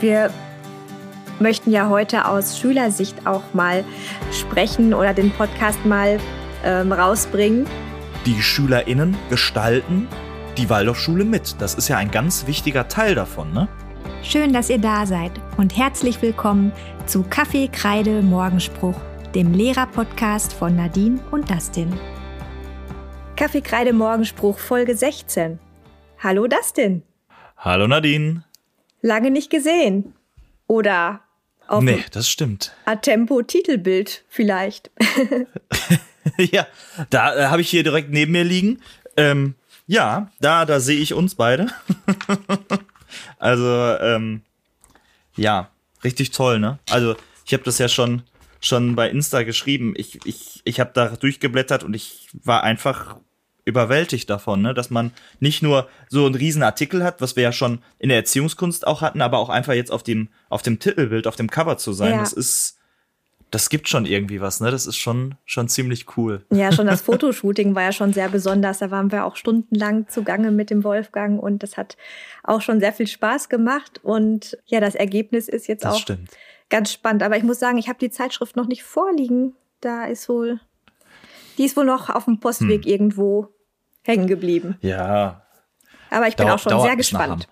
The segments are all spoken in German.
Wir möchten ja heute aus Schülersicht auch mal sprechen oder den Podcast mal ähm, rausbringen. Die SchülerInnen gestalten die Waldorfschule mit. Das ist ja ein ganz wichtiger Teil davon, ne? Schön, dass ihr da seid und herzlich willkommen zu Kaffee, Kreide, Morgenspruch, dem Lehrer-Podcast von Nadine und Dustin. Kaffee, Kreide, Morgenspruch, Folge 16. Hallo Dustin. Hallo Nadine. Lange nicht gesehen. Oder auf nee, das stimmt. Atempo Titelbild vielleicht. ja, da äh, habe ich hier direkt neben mir liegen. Ähm, ja, da, da sehe ich uns beide. also, ähm, ja, richtig toll, ne? Also, ich habe das ja schon schon bei Insta geschrieben. Ich ich ich habe da durchgeblättert und ich war einfach überwältigt davon, ne? dass man nicht nur so einen riesen Artikel hat, was wir ja schon in der Erziehungskunst auch hatten, aber auch einfach jetzt auf dem auf dem Titelbild, auf dem Cover zu sein. Ja. Das ist das gibt schon irgendwie was, ne? Das ist schon schon ziemlich cool. Ja, schon das Fotoshooting war ja schon sehr besonders. Da waren wir auch stundenlang zugange mit dem Wolfgang und das hat auch schon sehr viel Spaß gemacht und ja, das Ergebnis ist jetzt das auch stimmt. ganz spannend, aber ich muss sagen, ich habe die Zeitschrift noch nicht vorliegen. Da ist wohl die ist wohl noch auf dem Postweg hm. irgendwo hängen geblieben. Ja. Aber ich bin auch schon sehr gespannt.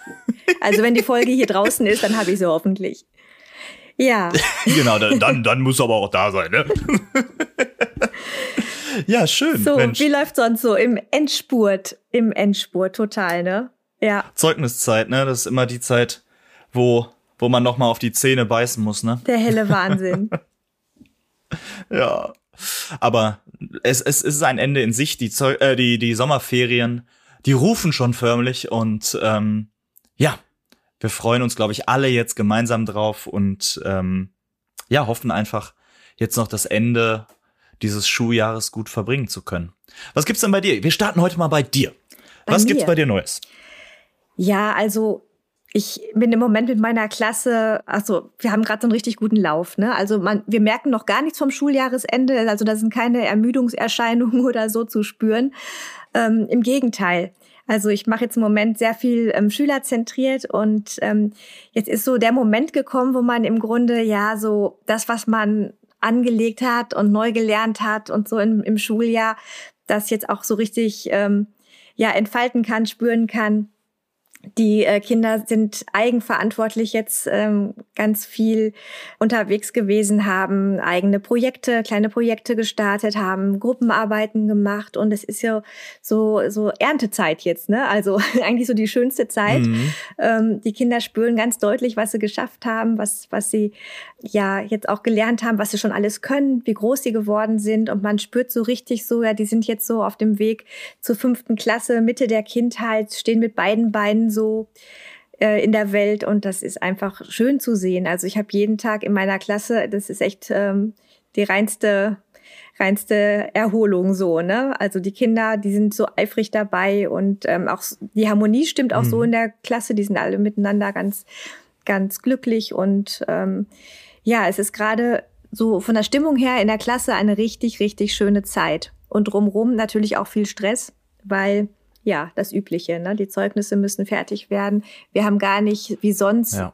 also wenn die Folge hier draußen ist, dann habe ich sie hoffentlich. Ja. genau, dann, dann muss aber auch da sein, ne? ja, schön. So, Mensch. wie läuft sonst so im Endspurt? Im Endspurt, total, ne? Ja. Zeugniszeit, ne? Das ist immer die Zeit, wo, wo man noch mal auf die Zähne beißen muss, ne? Der helle Wahnsinn. ja. Aber es, es ist ein Ende in sich. Die, Zeug äh, die, die Sommerferien, die rufen schon förmlich. Und ähm, ja, wir freuen uns, glaube ich, alle jetzt gemeinsam drauf und ähm, ja, hoffen einfach, jetzt noch das Ende dieses Schuljahres gut verbringen zu können. Was gibt's denn bei dir? Wir starten heute mal bei dir. Bei Was mir? gibt's bei dir Neues? Ja, also ich bin im Moment mit meiner Klasse, also wir haben gerade so einen richtig guten Lauf, ne? Also man, wir merken noch gar nichts vom Schuljahresende, also da sind keine Ermüdungserscheinungen oder so zu spüren. Ähm, Im Gegenteil. Also ich mache jetzt im Moment sehr viel ähm, schülerzentriert und ähm, jetzt ist so der Moment gekommen, wo man im Grunde ja so das, was man angelegt hat und neu gelernt hat und so im, im Schuljahr, das jetzt auch so richtig ähm, ja entfalten kann, spüren kann die äh, Kinder sind eigenverantwortlich jetzt ähm, ganz viel unterwegs gewesen, haben eigene Projekte, kleine Projekte gestartet, haben Gruppenarbeiten gemacht und es ist ja so so Erntezeit jetzt, ne? Also eigentlich so die schönste Zeit. Mhm. Ähm, die Kinder spüren ganz deutlich, was sie geschafft haben, was was sie ja jetzt auch gelernt haben, was sie schon alles können, wie groß sie geworden sind und man spürt so richtig so, ja, die sind jetzt so auf dem Weg zur fünften Klasse, Mitte der Kindheit, stehen mit beiden Beinen so äh, in der Welt und das ist einfach schön zu sehen. Also ich habe jeden Tag in meiner Klasse, das ist echt ähm, die reinste reinste Erholung so, ne? Also die Kinder, die sind so eifrig dabei und ähm, auch die Harmonie stimmt auch mhm. so in der Klasse, die sind alle miteinander ganz, ganz glücklich und ähm, ja, es ist gerade so von der Stimmung her in der Klasse eine richtig, richtig schöne Zeit. Und drumrum natürlich auch viel Stress, weil ja, das Übliche. Ne? Die Zeugnisse müssen fertig werden. Wir haben gar nicht wie sonst ja.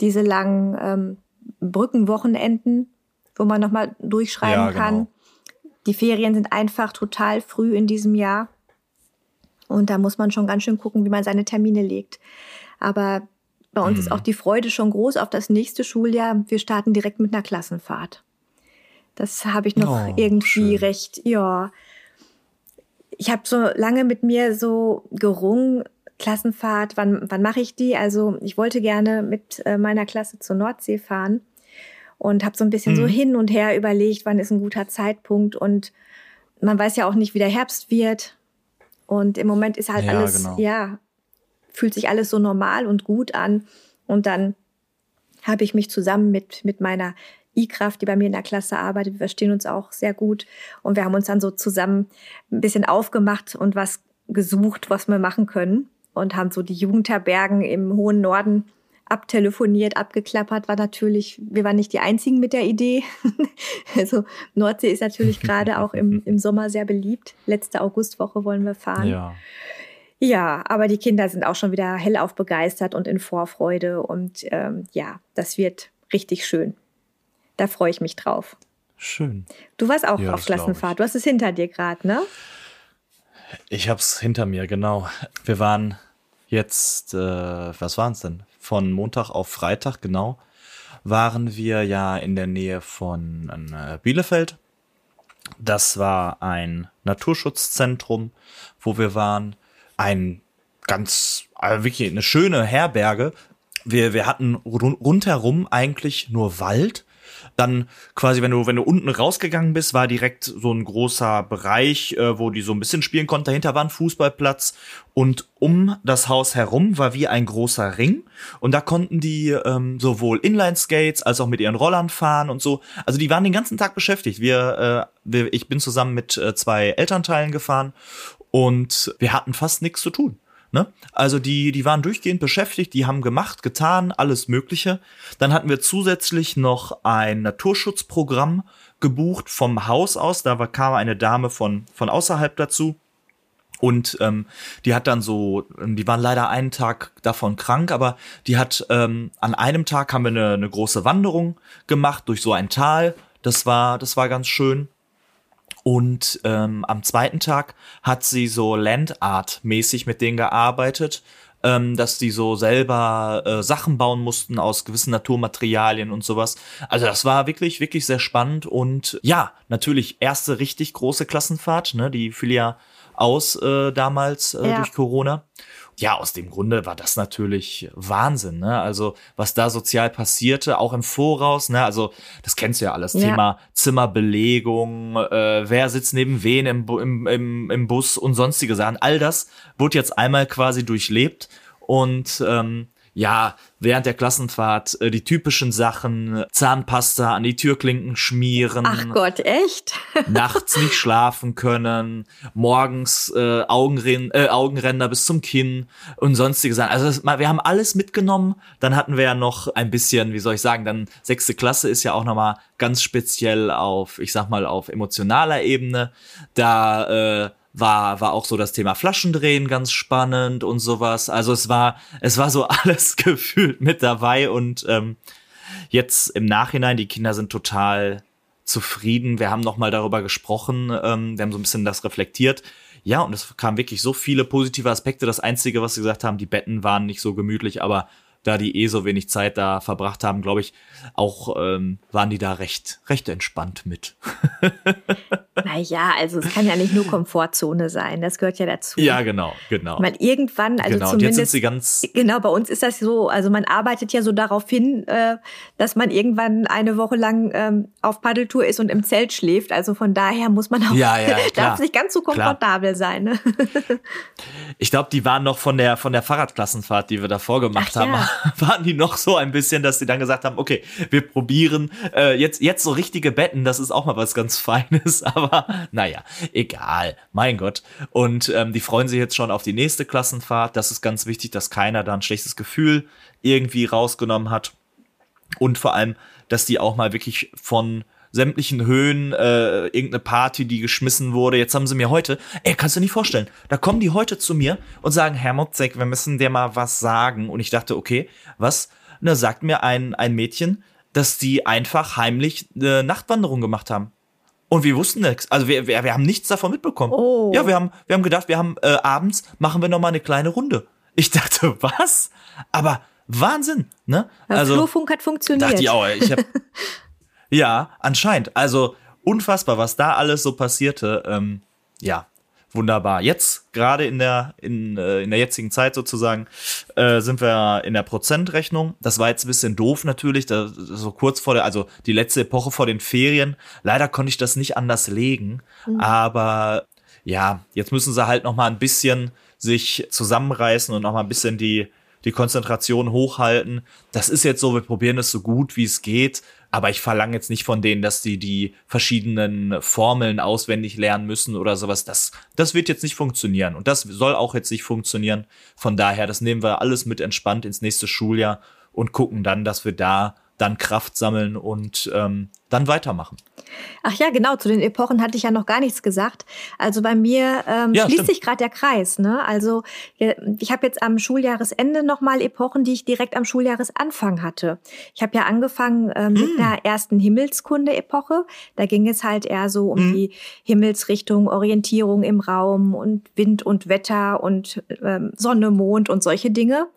diese langen ähm, Brückenwochenenden, wo man nochmal durchschreiben ja, genau. kann. Die Ferien sind einfach total früh in diesem Jahr. Und da muss man schon ganz schön gucken, wie man seine Termine legt. Aber bei uns mhm. ist auch die Freude schon groß auf das nächste Schuljahr. Wir starten direkt mit einer Klassenfahrt. Das habe ich noch oh, irgendwie schön. recht, ja, ich habe so lange mit mir so gerungen, Klassenfahrt, wann, wann mache ich die? Also ich wollte gerne mit äh, meiner Klasse zur Nordsee fahren und habe so ein bisschen mhm. so hin und her überlegt, wann ist ein guter Zeitpunkt und man weiß ja auch nicht, wie der Herbst wird und im Moment ist halt ja, alles, genau. ja, fühlt sich alles so normal und gut an und dann habe ich mich zusammen mit, mit meiner I-Kraft, die bei mir in der Klasse arbeitet. Wir verstehen uns auch sehr gut. Und wir haben uns dann so zusammen ein bisschen aufgemacht und was gesucht, was wir machen können. Und haben so die Jugendherbergen im hohen Norden abtelefoniert, abgeklappert, war natürlich, wir waren nicht die einzigen mit der Idee. also Nordsee ist natürlich gerade auch im, im Sommer sehr beliebt. Letzte Augustwoche wollen wir fahren. Ja. Ja, aber die Kinder sind auch schon wieder hellauf begeistert und in Vorfreude. Und ähm, ja, das wird richtig schön. Da freue ich mich drauf. Schön. Du warst auch ja, auf Klassenfahrt. Du hast es hinter dir gerade, ne? Ich hab's hinter mir, genau. Wir waren jetzt, äh, was waren es denn? Von Montag auf Freitag, genau, waren wir ja in der Nähe von äh, Bielefeld. Das war ein Naturschutzzentrum, wo wir waren. Ein ganz, also wirklich eine schöne Herberge. Wir, wir hatten rundherum eigentlich nur Wald dann quasi, wenn du, wenn du unten rausgegangen bist, war direkt so ein großer Bereich, äh, wo die so ein bisschen spielen konnten. Dahinter war ein Fußballplatz und um das Haus herum war wie ein großer Ring und da konnten die ähm, sowohl Inline-Skates als auch mit ihren Rollern fahren und so. Also die waren den ganzen Tag beschäftigt. Wir, äh, wir ich bin zusammen mit äh, zwei Elternteilen gefahren und wir hatten fast nichts zu tun. Ne? Also die, die waren durchgehend beschäftigt, die haben gemacht, getan, alles Mögliche. Dann hatten wir zusätzlich noch ein Naturschutzprogramm gebucht vom Haus aus. Da war, kam eine Dame von, von außerhalb dazu. Und ähm, die hat dann so, die waren leider einen Tag davon krank, aber die hat ähm, an einem Tag haben wir eine, eine große Wanderung gemacht durch so ein Tal. Das war, das war ganz schön. Und ähm, am zweiten Tag hat sie so Landart-mäßig mit denen gearbeitet, ähm, dass die so selber äh, Sachen bauen mussten aus gewissen Naturmaterialien und sowas. Also das war wirklich, wirklich sehr spannend und ja, natürlich erste richtig große Klassenfahrt, ne? Die fiel ja aus äh, damals äh, ja. durch Corona ja, aus dem Grunde war das natürlich Wahnsinn, ne? Also, was da sozial passierte, auch im Voraus, ne? Also, das kennst du ja alles. Ja. Thema Zimmerbelegung, äh, wer sitzt neben wen im, im, im, im Bus und sonstige Sachen. All das wurde jetzt einmal quasi durchlebt und ähm, ja, während der Klassenfahrt äh, die typischen Sachen, Zahnpasta an die Türklinken schmieren. Ach Gott, echt? nachts nicht schlafen können, morgens äh, Augenren äh, Augenränder bis zum Kinn und sonstige Sachen. Also das, wir haben alles mitgenommen. Dann hatten wir ja noch ein bisschen, wie soll ich sagen, dann sechste Klasse ist ja auch nochmal ganz speziell auf, ich sag mal, auf emotionaler Ebene. Da äh, war, war auch so das Thema Flaschendrehen ganz spannend und sowas. Also es war, es war so alles gefühlt mit dabei und ähm, jetzt im Nachhinein, die Kinder sind total zufrieden. Wir haben nochmal darüber gesprochen, ähm, wir haben so ein bisschen das reflektiert. Ja, und es kamen wirklich so viele positive Aspekte. Das Einzige, was sie gesagt haben, die Betten waren nicht so gemütlich, aber da die eh so wenig Zeit da verbracht haben, glaube ich, auch ähm, waren die da recht, recht entspannt mit. naja, also es kann ja nicht nur Komfortzone sein, das gehört ja dazu. Ja, genau, genau. Weil irgendwann, also genau. zumindest. Und jetzt sind sie ganz genau, bei uns ist das so, also man arbeitet ja so darauf hin, äh, dass man irgendwann eine Woche lang ähm, auf Paddeltour ist und im Zelt schläft. Also von daher muss man auch, ja, ja, darf nicht ganz so komfortabel klar. sein. Ne? ich glaube, die waren noch von der, von der Fahrradklassenfahrt, die wir davor gemacht Ach, haben. Ja waren die noch so ein bisschen, dass sie dann gesagt haben, okay, wir probieren äh, jetzt, jetzt so richtige Betten, das ist auch mal was ganz Feines, aber naja, egal, mein Gott. Und ähm, die freuen sich jetzt schon auf die nächste Klassenfahrt. Das ist ganz wichtig, dass keiner da ein schlechtes Gefühl irgendwie rausgenommen hat. Und vor allem, dass die auch mal wirklich von sämtlichen Höhen, äh, irgendeine Party, die geschmissen wurde. Jetzt haben sie mir heute, ey, kannst du nicht vorstellen, da kommen die heute zu mir und sagen, Herr Motzek, wir müssen dir mal was sagen. Und ich dachte, okay, was? Und da sagt mir ein, ein Mädchen, dass die einfach heimlich eine Nachtwanderung gemacht haben. Und wir wussten nichts. Also wir, wir, wir haben nichts davon mitbekommen. Oh. Ja, wir haben, wir haben gedacht, wir haben äh, abends machen wir noch mal eine kleine Runde. Ich dachte, was? Aber Wahnsinn, ne? Der also Flurfunk hat funktioniert. Dachte ich auch, ich hab, Ja, anscheinend. Also unfassbar, was da alles so passierte. Ähm, ja, wunderbar. Jetzt gerade in der in, äh, in der jetzigen Zeit sozusagen äh, sind wir in der Prozentrechnung. Das war jetzt ein bisschen doof natürlich, da, so kurz vor der, also die letzte Epoche vor den Ferien. Leider konnte ich das nicht anders legen, mhm. aber ja, jetzt müssen sie halt noch mal ein bisschen sich zusammenreißen und noch mal ein bisschen die die Konzentration hochhalten. Das ist jetzt so, wir probieren es so gut wie es geht. Aber ich verlange jetzt nicht von denen, dass die die verschiedenen Formeln auswendig lernen müssen oder sowas. Das, das wird jetzt nicht funktionieren. Und das soll auch jetzt nicht funktionieren. Von daher, das nehmen wir alles mit entspannt ins nächste Schuljahr und gucken dann, dass wir da dann Kraft sammeln und ähm, dann weitermachen. Ach ja, genau, zu den Epochen hatte ich ja noch gar nichts gesagt. Also bei mir ähm, ja, schließt stimmt. sich gerade der Kreis. Ne? Also ich habe jetzt am Schuljahresende nochmal Epochen, die ich direkt am Schuljahresanfang hatte. Ich habe ja angefangen ähm, hm. mit einer ersten Himmelskunde-Epoche. Da ging es halt eher so um hm. die Himmelsrichtung, Orientierung im Raum und Wind und Wetter und ähm, Sonne, Mond und solche Dinge.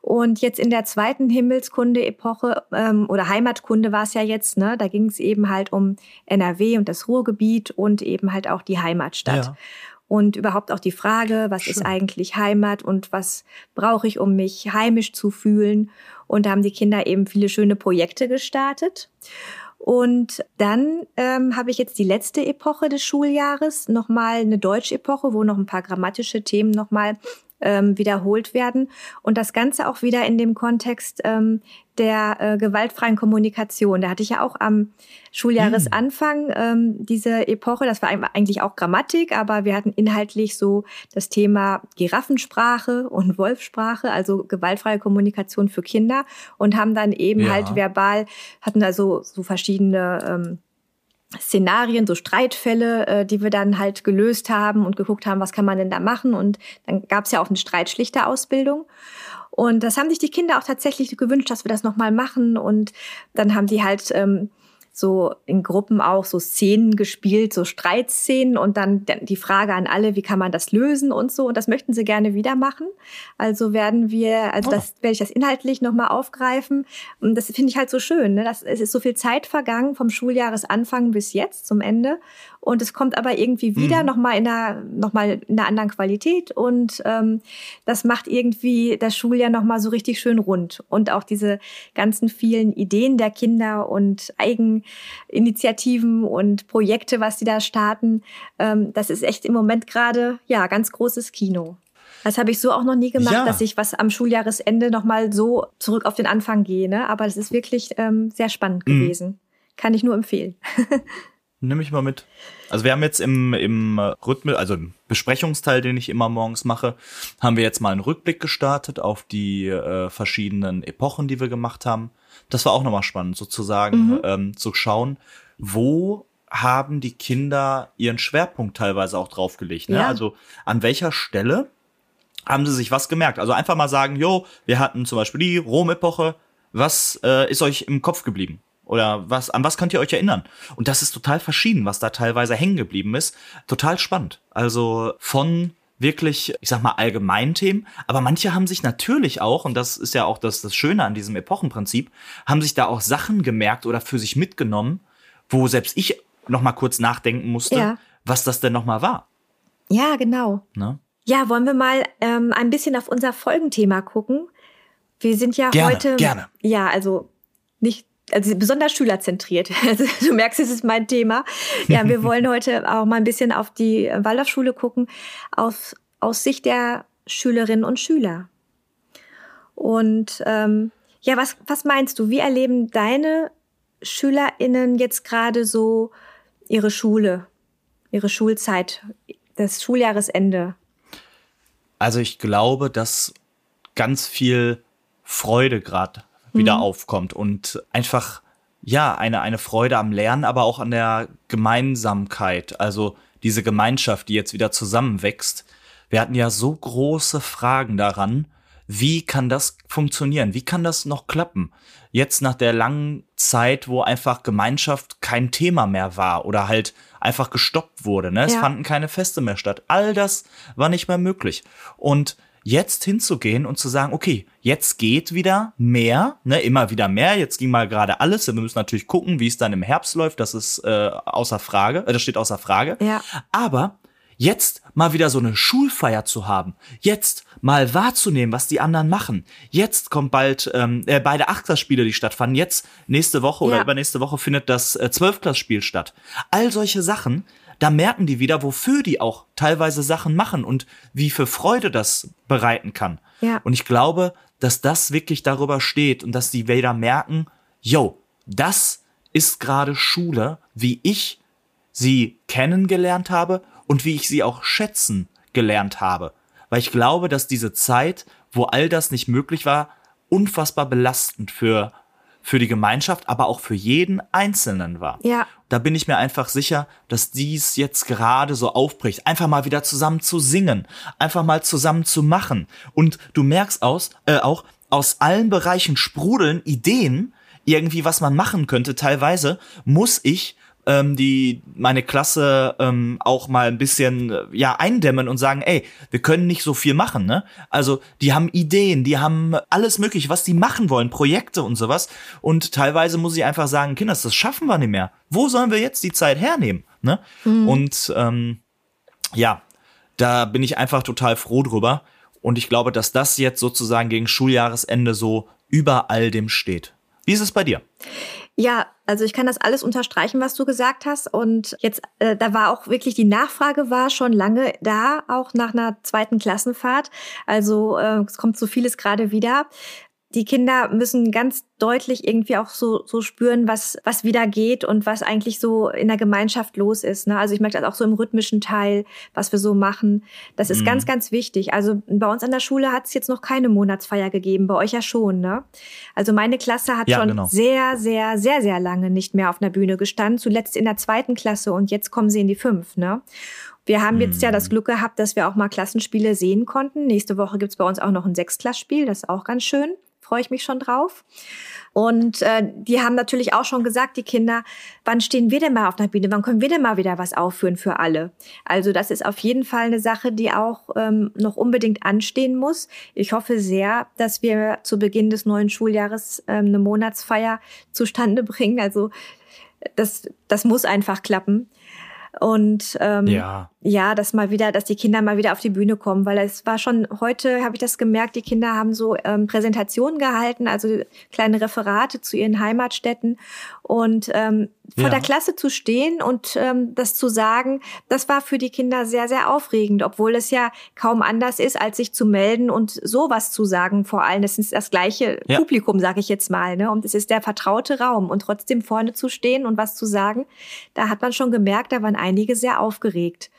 Und jetzt in der zweiten Himmelskunde-Epoche ähm, oder Heimatkunde war es ja jetzt, ne? da ging es eben halt um NRW und das Ruhrgebiet und eben halt auch die Heimatstadt. Ja. Und überhaupt auch die Frage, was Schön. ist eigentlich Heimat und was brauche ich, um mich heimisch zu fühlen? Und da haben die Kinder eben viele schöne Projekte gestartet. Und dann ähm, habe ich jetzt die letzte Epoche des Schuljahres, nochmal eine Deutsch-Epoche, wo noch ein paar grammatische Themen nochmal ähm, wiederholt werden. Und das Ganze auch wieder in dem Kontext ähm, der äh, gewaltfreien Kommunikation. Da hatte ich ja auch am Schuljahresanfang hm. ähm, diese Epoche, das war eigentlich auch Grammatik, aber wir hatten inhaltlich so das Thema Giraffensprache und Wolfsprache, also gewaltfreie Kommunikation für Kinder und haben dann eben ja. halt verbal, hatten da so, so verschiedene ähm, Szenarien, so Streitfälle, äh, die wir dann halt gelöst haben und geguckt haben, was kann man denn da machen. Und dann gab es ja auch eine Streitschlichterausbildung. Und das haben sich die Kinder auch tatsächlich gewünscht, dass wir das nochmal machen. Und dann haben die halt ähm, so in Gruppen auch so Szenen gespielt, so Streitszenen und dann die Frage an alle, wie kann man das lösen und so. Und das möchten sie gerne wieder machen. Also werden wir, also oh. das werde ich das inhaltlich nochmal aufgreifen. Und das finde ich halt so schön. Ne? Das, es ist so viel Zeit vergangen vom Schuljahresanfang bis jetzt zum Ende. Und es kommt aber irgendwie wieder mhm. nochmal in einer, noch mal in einer anderen Qualität. Und ähm, das macht irgendwie das Schuljahr nochmal so richtig schön rund. Und auch diese ganzen vielen Ideen der Kinder und Eigeninitiativen und Projekte, was die da starten, ähm, das ist echt im Moment gerade, ja, ganz großes Kino. Das habe ich so auch noch nie gemacht, ja. dass ich was am Schuljahresende nochmal so zurück auf den Anfang gehe. Ne? Aber es ist wirklich ähm, sehr spannend mhm. gewesen. Kann ich nur empfehlen. Nimm mich mal mit. Also wir haben jetzt im, im Rhythmus, also im Besprechungsteil, den ich immer morgens mache, haben wir jetzt mal einen Rückblick gestartet auf die äh, verschiedenen Epochen, die wir gemacht haben. Das war auch nochmal spannend, sozusagen mhm. ähm, zu schauen, wo haben die Kinder ihren Schwerpunkt teilweise auch draufgelegt. Ne? Ja. Also an welcher Stelle haben sie sich was gemerkt? Also einfach mal sagen, jo, wir hatten zum Beispiel die Rom-Epoche, was äh, ist euch im Kopf geblieben? Oder was, an was könnt ihr euch erinnern? Und das ist total verschieden, was da teilweise hängen geblieben ist. Total spannend. Also von wirklich, ich sag mal, Allgemeinthemen, aber manche haben sich natürlich auch, und das ist ja auch das, das Schöne an diesem Epochenprinzip, haben sich da auch Sachen gemerkt oder für sich mitgenommen, wo selbst ich noch mal kurz nachdenken musste, ja. was das denn noch mal war. Ja, genau. Ne? Ja, wollen wir mal ähm, ein bisschen auf unser Folgenthema gucken? Wir sind ja gerne, heute. Gerne. Ja, also nicht also besonders schülerzentriert. Also du merkst, es ist mein Thema. Ja, wir wollen heute auch mal ein bisschen auf die Waldorfschule gucken, aus, aus Sicht der Schülerinnen und Schüler. Und ähm, ja, was, was meinst du? Wie erleben deine SchülerInnen jetzt gerade so ihre Schule, ihre Schulzeit, das Schuljahresende? Also ich glaube, dass ganz viel Freude gerade wieder mhm. aufkommt und einfach ja, eine, eine Freude am Lernen, aber auch an der Gemeinsamkeit, also diese Gemeinschaft, die jetzt wieder zusammenwächst. Wir hatten ja so große Fragen daran, wie kann das funktionieren? Wie kann das noch klappen? Jetzt nach der langen Zeit, wo einfach Gemeinschaft kein Thema mehr war oder halt einfach gestoppt wurde. Ne? Es ja. fanden keine Feste mehr statt. All das war nicht mehr möglich. Und jetzt hinzugehen und zu sagen, okay, jetzt geht wieder mehr, ne, immer wieder mehr. Jetzt ging mal gerade alles. Wir müssen natürlich gucken, wie es dann im Herbst läuft. Das ist äh, außer Frage. Äh, das steht außer Frage. Ja. Aber jetzt mal wieder so eine Schulfeier zu haben, jetzt mal wahrzunehmen, was die anderen machen. Jetzt kommt bald ähm, äh, beide Achtklasspiele, die stattfanden. Jetzt nächste Woche ja. oder übernächste Woche findet das äh, Zwölfklassspiel statt. All solche Sachen da merken die wieder, wofür die auch teilweise Sachen machen und wie für Freude das bereiten kann. Ja. Und ich glaube, dass das wirklich darüber steht und dass die wieder merken, yo, das ist gerade Schule, wie ich sie kennengelernt habe und wie ich sie auch schätzen gelernt habe. Weil ich glaube, dass diese Zeit, wo all das nicht möglich war, unfassbar belastend für für die Gemeinschaft, aber auch für jeden Einzelnen war. Ja. Da bin ich mir einfach sicher, dass dies jetzt gerade so aufbricht. Einfach mal wieder zusammen zu singen, einfach mal zusammen zu machen. Und du merkst aus, äh, auch, aus allen Bereichen sprudeln Ideen, irgendwie was man machen könnte. Teilweise muss ich ähm, die meine Klasse ähm, auch mal ein bisschen ja eindämmen und sagen, ey, wir können nicht so viel machen, ne? Also die haben Ideen, die haben alles mögliche, was die machen wollen, Projekte und sowas. Und teilweise muss ich einfach sagen, Kinders, das schaffen wir nicht mehr. Wo sollen wir jetzt die Zeit hernehmen, ne? Mhm. Und ähm, ja, da bin ich einfach total froh drüber. Und ich glaube, dass das jetzt sozusagen gegen Schuljahresende so über all dem steht. Wie ist es bei dir? Ja, also ich kann das alles unterstreichen, was du gesagt hast. Und jetzt, äh, da war auch wirklich die Nachfrage war schon lange da, auch nach einer zweiten Klassenfahrt. Also äh, es kommt so vieles gerade wieder die Kinder müssen ganz deutlich irgendwie auch so, so spüren, was, was wieder geht und was eigentlich so in der Gemeinschaft los ist. Ne? Also ich merke das auch so im rhythmischen Teil, was wir so machen. Das ist mhm. ganz, ganz wichtig. Also bei uns an der Schule hat es jetzt noch keine Monatsfeier gegeben, bei euch ja schon. Ne? Also meine Klasse hat ja, schon genau. sehr, sehr, sehr, sehr lange nicht mehr auf einer Bühne gestanden. Zuletzt in der zweiten Klasse und jetzt kommen sie in die fünf. Ne? Wir haben jetzt ja das mhm. Glück gehabt, dass wir auch mal Klassenspiele sehen konnten. Nächste Woche gibt's bei uns auch noch ein Sechsklassspiel, das ist auch ganz schön freue ich mich schon drauf. Und äh, die haben natürlich auch schon gesagt, die Kinder, wann stehen wir denn mal auf der Bühne? Wann können wir denn mal wieder was aufführen für alle? Also das ist auf jeden Fall eine Sache, die auch ähm, noch unbedingt anstehen muss. Ich hoffe sehr, dass wir zu Beginn des neuen Schuljahres ähm, eine Monatsfeier zustande bringen. Also das, das muss einfach klappen. Und ähm, ja. ja, dass mal wieder, dass die Kinder mal wieder auf die Bühne kommen, weil es war schon heute, habe ich das gemerkt, die Kinder haben so ähm, Präsentationen gehalten, also kleine Referate zu ihren Heimatstädten und ähm, vor ja. der Klasse zu stehen und ähm, das zu sagen, das war für die Kinder sehr, sehr aufregend, obwohl es ja kaum anders ist, als sich zu melden und sowas zu sagen. Vor allem, das ist das gleiche ja. Publikum, sage ich jetzt mal, ne? Und es ist der vertraute Raum und trotzdem vorne zu stehen und was zu sagen, da hat man schon gemerkt, da waren einige sehr aufgeregt.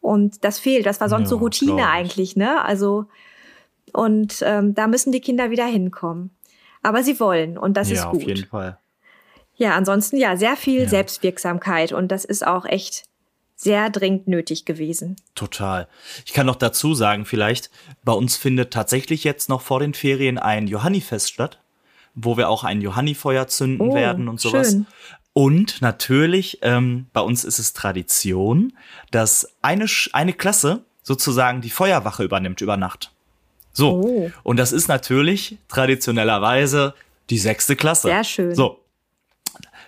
Und das fehlt. Das war sonst ja, so Routine eigentlich, ne? Also und ähm, da müssen die Kinder wieder hinkommen. Aber sie wollen und das ist gut. Auf jeden Fall. Ja, ansonsten ja, sehr viel ja. Selbstwirksamkeit und das ist auch echt sehr dringend nötig gewesen. Total. Ich kann noch dazu sagen, vielleicht, bei uns findet tatsächlich jetzt noch vor den Ferien ein Johannifest statt, wo wir auch ein Johannifeuer zünden oh, werden und sowas. Schön. Und natürlich, ähm, bei uns ist es Tradition, dass eine, eine Klasse sozusagen die Feuerwache übernimmt über Nacht. So. Oh. Und das ist natürlich traditionellerweise die sechste Klasse. Sehr schön. So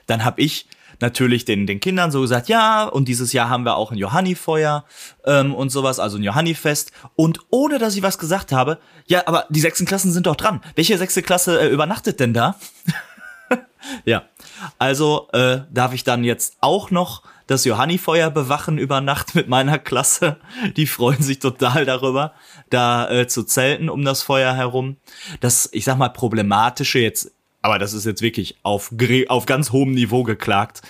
dann habe ich natürlich den, den Kindern so gesagt, ja, und dieses Jahr haben wir auch ein Johannifeuer ähm, und sowas, also ein Johannifest. Und ohne dass ich was gesagt habe, ja, aber die sechsten Klassen sind doch dran. Welche sechste Klasse äh, übernachtet denn da? ja, also äh, darf ich dann jetzt auch noch das Johannifeuer bewachen über Nacht mit meiner Klasse. Die freuen sich total darüber, da äh, zu zelten um das Feuer herum. Das, ich sag mal, problematische jetzt aber das ist jetzt wirklich auf, auf ganz hohem Niveau geklagt.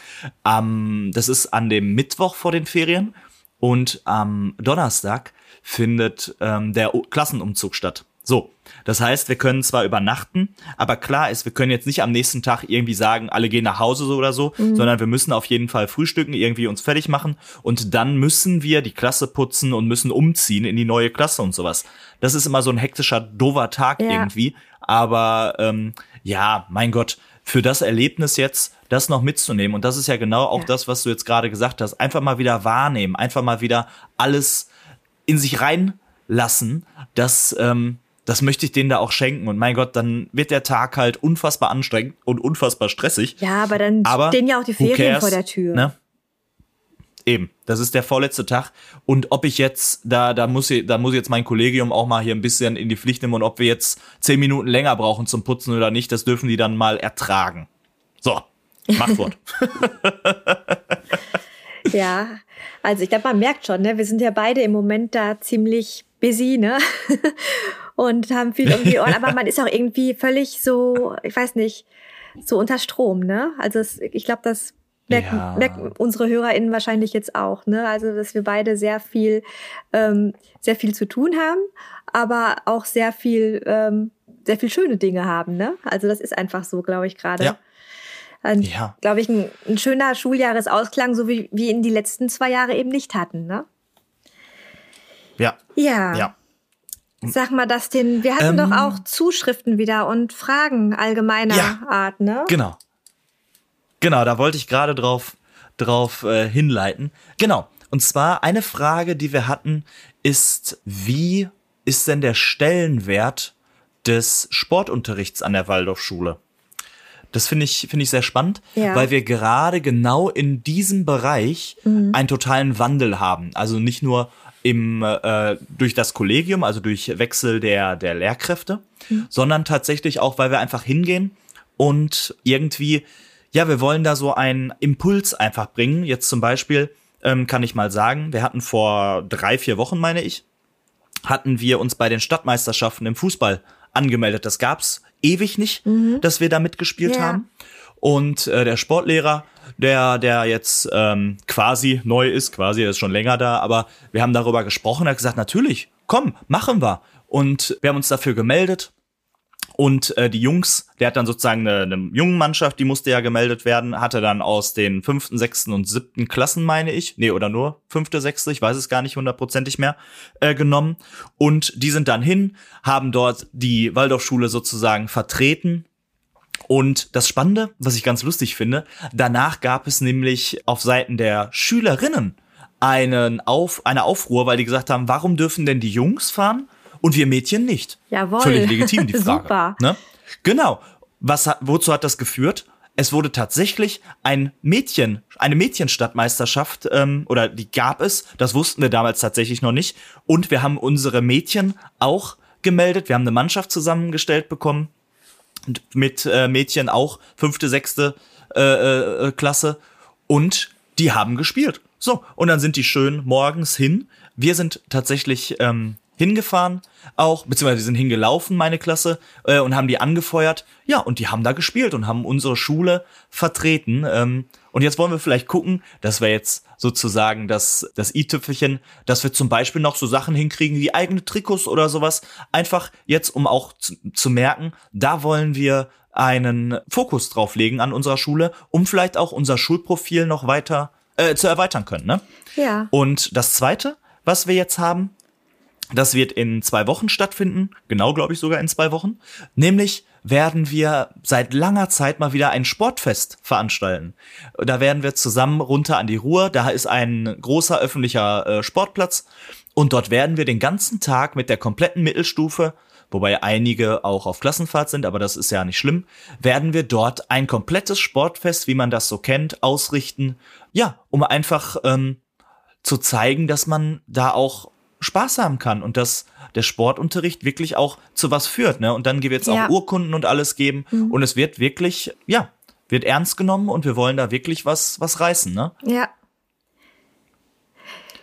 Ähm, das ist an dem Mittwoch vor den Ferien und am Donnerstag findet ähm, der Klassenumzug statt. So, das heißt, wir können zwar übernachten, aber klar ist, wir können jetzt nicht am nächsten Tag irgendwie sagen, alle gehen nach Hause so oder so, mhm. sondern wir müssen auf jeden Fall frühstücken, irgendwie uns fertig machen und dann müssen wir die Klasse putzen und müssen umziehen in die neue Klasse und sowas. Das ist immer so ein hektischer, dover Tag ja. irgendwie, aber ähm, ja, mein Gott, für das Erlebnis jetzt, das noch mitzunehmen. Und das ist ja genau auch ja. das, was du jetzt gerade gesagt hast. Einfach mal wieder wahrnehmen, einfach mal wieder alles in sich reinlassen. Das, ähm, das möchte ich denen da auch schenken. Und mein Gott, dann wird der Tag halt unfassbar anstrengend und unfassbar stressig. Ja, aber dann aber stehen ja auch die Ferien cares, vor der Tür. Ne? Eben, das ist der vorletzte Tag. Und ob ich jetzt, da, da muss ich, da muss ich jetzt mein Kollegium auch mal hier ein bisschen in die Pflicht nehmen und ob wir jetzt zehn Minuten länger brauchen zum Putzen oder nicht, das dürfen die dann mal ertragen. So, Machtwort. ja, also ich glaube, man merkt schon, ne, wir sind ja beide im Moment da ziemlich busy, ne? Und haben viel um die Ohren, aber man ist auch irgendwie völlig so, ich weiß nicht, so unter Strom, ne? Also es, ich glaube, das merken, ja. merken unsere HörerInnen wahrscheinlich jetzt auch, ne? Also, dass wir beide sehr viel, ähm, sehr viel zu tun haben, aber auch sehr viel ähm, sehr viel schöne Dinge haben. Ne? Also das ist einfach so, glaube ich, gerade. Ja. Ein, Ja. Glaube ich, ein, ein schöner Schuljahresausklang, so wie wir ihn die letzten zwei Jahre eben nicht hatten. Ne? Ja. Ja. Ja. Sag mal, Dustin, wir hatten Ähm. doch auch Zuschriften wieder und Fragen allgemeiner Ja. Art, ne? Genau. Genau, da wollte ich gerade drauf, drauf äh, hinleiten. Genau. Und zwar eine Frage, die wir hatten, ist, wie ist denn der Stellenwert des Sportunterrichts an der Waldorfschule? Das finde ich, finde ich sehr spannend, Ja. weil wir gerade genau in diesem Bereich einen totalen Wandel haben. Also nicht nur im, äh, durch das Kollegium, also durch Wechsel der, der Lehrkräfte, sondern tatsächlich auch, weil wir einfach hingehen und irgendwie, ja, wir wollen da so einen Impuls einfach bringen. Jetzt zum Beispiel ähm, kann ich mal sagen, wir hatten vor drei, vier Wochen, meine ich, hatten wir uns bei den Stadtmeisterschaften im Fußball angemeldet. Das gab's ewig nicht, dass wir da mitgespielt Ja. haben. Und äh, der Sportlehrer, der, der jetzt ähm, quasi neu ist, quasi, er ist schon länger da, aber wir haben darüber gesprochen, er hat gesagt, natürlich, komm, machen wir. Und wir haben uns dafür gemeldet. Und äh, die Jungs, der hat dann sozusagen eine, eine jungen Mannschaft, die musste ja gemeldet werden, hatte dann aus den fünften, sechsten und siebten Klassen, meine ich, nee, oder nur fünfte, sechste, ich weiß es gar nicht hundertprozentig mehr, äh, genommen. Und die sind dann hin, haben dort die Waldorfschule sozusagen vertreten. Und das Spannende, was ich ganz lustig finde, danach gab es nämlich auf Seiten der Schülerinnen einen auf, eine Aufruhr, weil die gesagt haben, warum dürfen denn die Jungs fahren und wir Mädchen nicht? Jawohl. Völlig legitim, die Frage. Super. Ne? Genau. Was wozu hat das geführt? Es wurde tatsächlich ein Mädchen, eine Mädchenstadtmeisterschaft, ähm, oder die gab es, das wussten wir damals tatsächlich noch nicht. Und wir haben unsere Mädchen auch gemeldet. Wir haben eine Mannschaft zusammengestellt bekommen mit äh, Mädchen auch fünfte, sechste äh, äh, Klasse und die haben gespielt. So, und dann sind die schön morgens hin. Wir sind tatsächlich ähm, hingefahren auch, beziehungsweise die sind hingelaufen, meine Klasse, äh, und haben die angefeuert. Ja, und die haben da gespielt und haben unsere Schule vertreten. Ähm, und jetzt wollen wir vielleicht gucken, dass wir jetzt sozusagen das, das i-Tüpfelchen, dass wir zum Beispiel noch so Sachen hinkriegen wie eigene Trikots oder sowas. Einfach jetzt, um auch zu, zu merken, da wollen wir einen Fokus drauf legen an unserer Schule, um vielleicht auch unser Schulprofil noch weiter äh, zu erweitern können. Ne? Ja. Und das zweite, was wir jetzt haben, das wird in zwei Wochen stattfinden, genau glaube ich sogar in zwei Wochen. Nämlich werden wir seit langer Zeit mal wieder ein Sportfest veranstalten. Da werden wir zusammen runter an die Ruhr. Da ist ein großer öffentlicher äh, Sportplatz und dort werden wir den ganzen Tag mit der kompletten Mittelstufe, wobei einige auch auf Klassenfahrt sind, aber das ist ja nicht schlimm, werden wir dort ein komplettes Sportfest, wie man das so kennt, ausrichten. Ja, um einfach ähm, zu zeigen, dass man da auch Spaß haben kann und dass der Sportunterricht wirklich auch zu was führt. Ne? Und dann wird es Ja. auch Urkunden und alles geben. Und es wird wirklich, ja, wird ernst genommen und wir wollen da wirklich was, was reißen. Ne? Ja.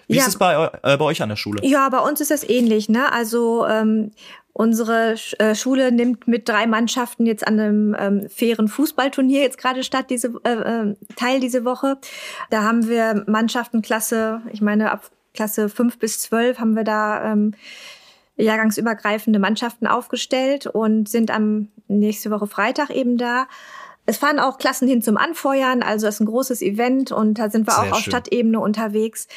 Wie Ja. ist es bei, äh, bei euch an der Schule? Ja, bei uns ist das ähnlich, ne? Also ähm, unsere Sch äh, Schule nimmt mit drei Mannschaften jetzt an einem ähm, fairen Fußballturnier jetzt gerade statt, diese äh, äh, Teil diese Woche. Da haben wir Mannschaften Klasse, ich meine ab Klasse fünf bis zwölf haben wir da ähm, jahrgangsübergreifende Mannschaften aufgestellt und sind am nächste Woche Freitag eben da. Es fahren auch Klassen hin zum Anfeuern, also das ist ein großes Event und da sind wir Sehr auch auf schön. Stadtebene unterwegs.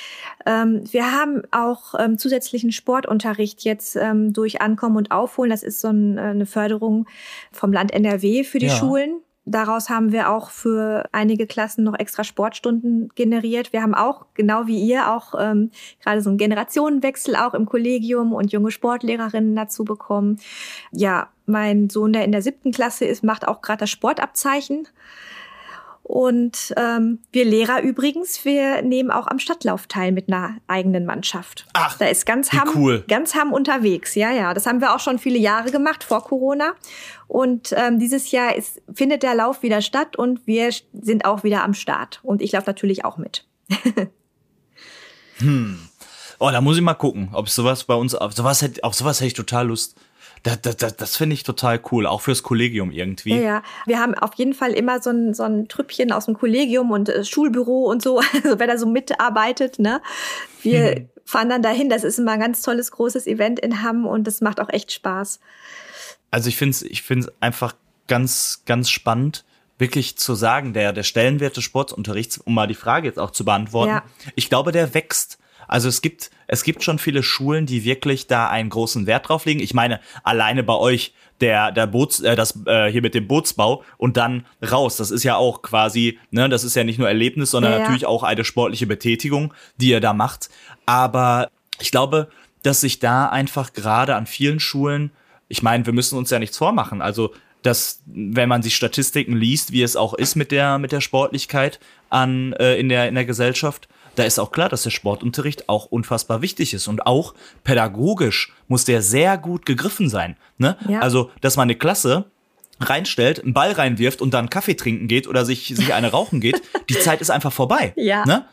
Ähm, wir haben auch ähm, zusätzlichen Sportunterricht jetzt ähm, durch Ankommen und Aufholen. Das ist so ein, äh, eine Förderung vom Land NRW für die Ja. Schulen. Daraus haben wir auch für einige Klassen noch extra Sportstunden generiert. Wir haben auch, genau wie ihr, auch ähm, gerade so einen Generationenwechsel auch im Kollegium und junge Sportlehrerinnen dazu bekommen. Ja, mein Sohn, der in der siebten Klasse ist, macht auch gerade das Sportabzeichen. Und ähm, wir Lehrer übrigens, wir nehmen auch am Stadtlauf teil mit einer eigenen Mannschaft. Ach, da ist ganz Hamm, cool. ganz Hamm unterwegs. Ja, ja, das haben wir auch schon viele Jahre gemacht vor Corona. Und ähm, dieses Jahr ist, findet der Lauf wieder statt und wir sind auch wieder am Start. Und ich laufe natürlich auch mit. Oh, da muss ich mal gucken, ob sowas bei uns, auf sowas hätte, auf sowas hätte ich total Lust. Das, das, das, das finde ich total cool, auch fürs Kollegium irgendwie. Ja, ja. Wir haben auf jeden Fall immer so ein, so ein Trüppchen aus dem Kollegium und äh, Schulbüro und so, also wer da so mitarbeitet, ne? Wir fahren dann dahin. Das ist immer ein ganz tolles, großes Event in Hamm und das macht auch echt Spaß. Also ich finde es ich find's einfach ganz, ganz spannend, wirklich zu sagen, der, der Stellenwert des Sportunterrichts, um mal die Frage jetzt auch zu beantworten, ja. ich glaube, der wächst. Also es gibt, es gibt schon viele Schulen, die wirklich da einen großen Wert drauf legen. Ich meine, alleine bei euch, der, der Boots, äh, das, äh, hier mit dem Bootsbau und dann raus. Das ist ja auch quasi, ne, das ist ja nicht nur Erlebnis, sondern ja, natürlich auch eine sportliche Betätigung, die ihr da macht. Aber ich glaube, dass sich da einfach gerade an vielen Schulen, ich meine, wir müssen uns ja nichts vormachen. Also dass wenn man sich Statistiken liest, wie es auch ist mit der mit der Sportlichkeit an äh, in der in der Gesellschaft, da ist auch klar, dass der Sportunterricht auch unfassbar wichtig ist und auch pädagogisch muss der sehr gut gegriffen sein. Ne? Ja. Also, dass man eine Klasse reinstellt, einen Ball reinwirft und dann Kaffee trinken geht oder sich sich eine rauchen geht, die Zeit ist einfach vorbei. Ja. Ne?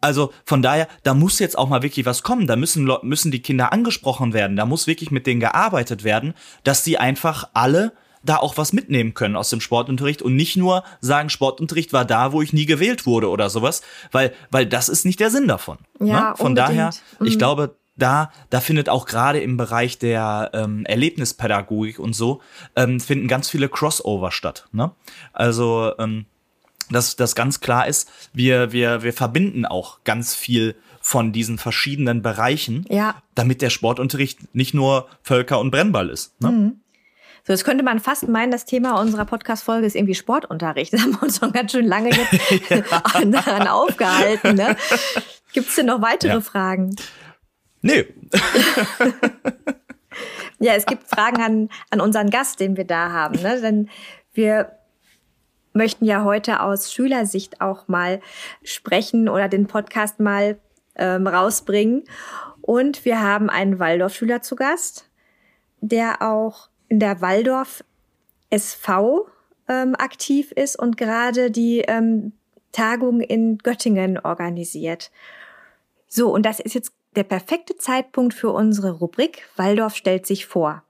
Also von daher, da muss jetzt auch mal wirklich was kommen. Da müssen, müssen die Kinder angesprochen werden. Da muss wirklich mit denen gearbeitet werden, dass die einfach alle da auch was mitnehmen können aus dem Sportunterricht und nicht nur sagen, Sportunterricht war da, wo ich nie gewählt wurde oder sowas, weil, weil das ist nicht der Sinn davon. Ja, ne? Von unbedingt. daher, ich mhm. glaube, da, da findet auch gerade im Bereich der ähm, Erlebnispädagogik und so, ähm, finden ganz viele Crossover statt. Ne? Also, ähm, dass das ganz klar ist, wir, wir, wir verbinden auch ganz viel von diesen verschiedenen Bereichen, ja. damit der Sportunterricht nicht nur Völker und Brennball ist. Ne? Mhm. So, jetzt könnte man fast meinen, das Thema unserer Podcast-Folge ist irgendwie Sportunterricht. Da haben wir uns schon ganz schön lange jetzt daran aufgehalten. Ne? Gibt es denn noch weitere ja. Fragen? Nee. ja, es gibt Fragen an, an unseren Gast, den wir da haben. Ne? Denn wir möchten ja heute aus Schülersicht auch mal sprechen oder den Podcast mal ähm, rausbringen. Und wir haben einen Waldorf-Schüler zu Gast, der auch in der Waldorf SV ähm, aktiv ist und gerade die ähm, Tagung in Göttingen organisiert. So, und das ist jetzt der perfekte Zeitpunkt für unsere Rubrik Waldorf stellt sich vor.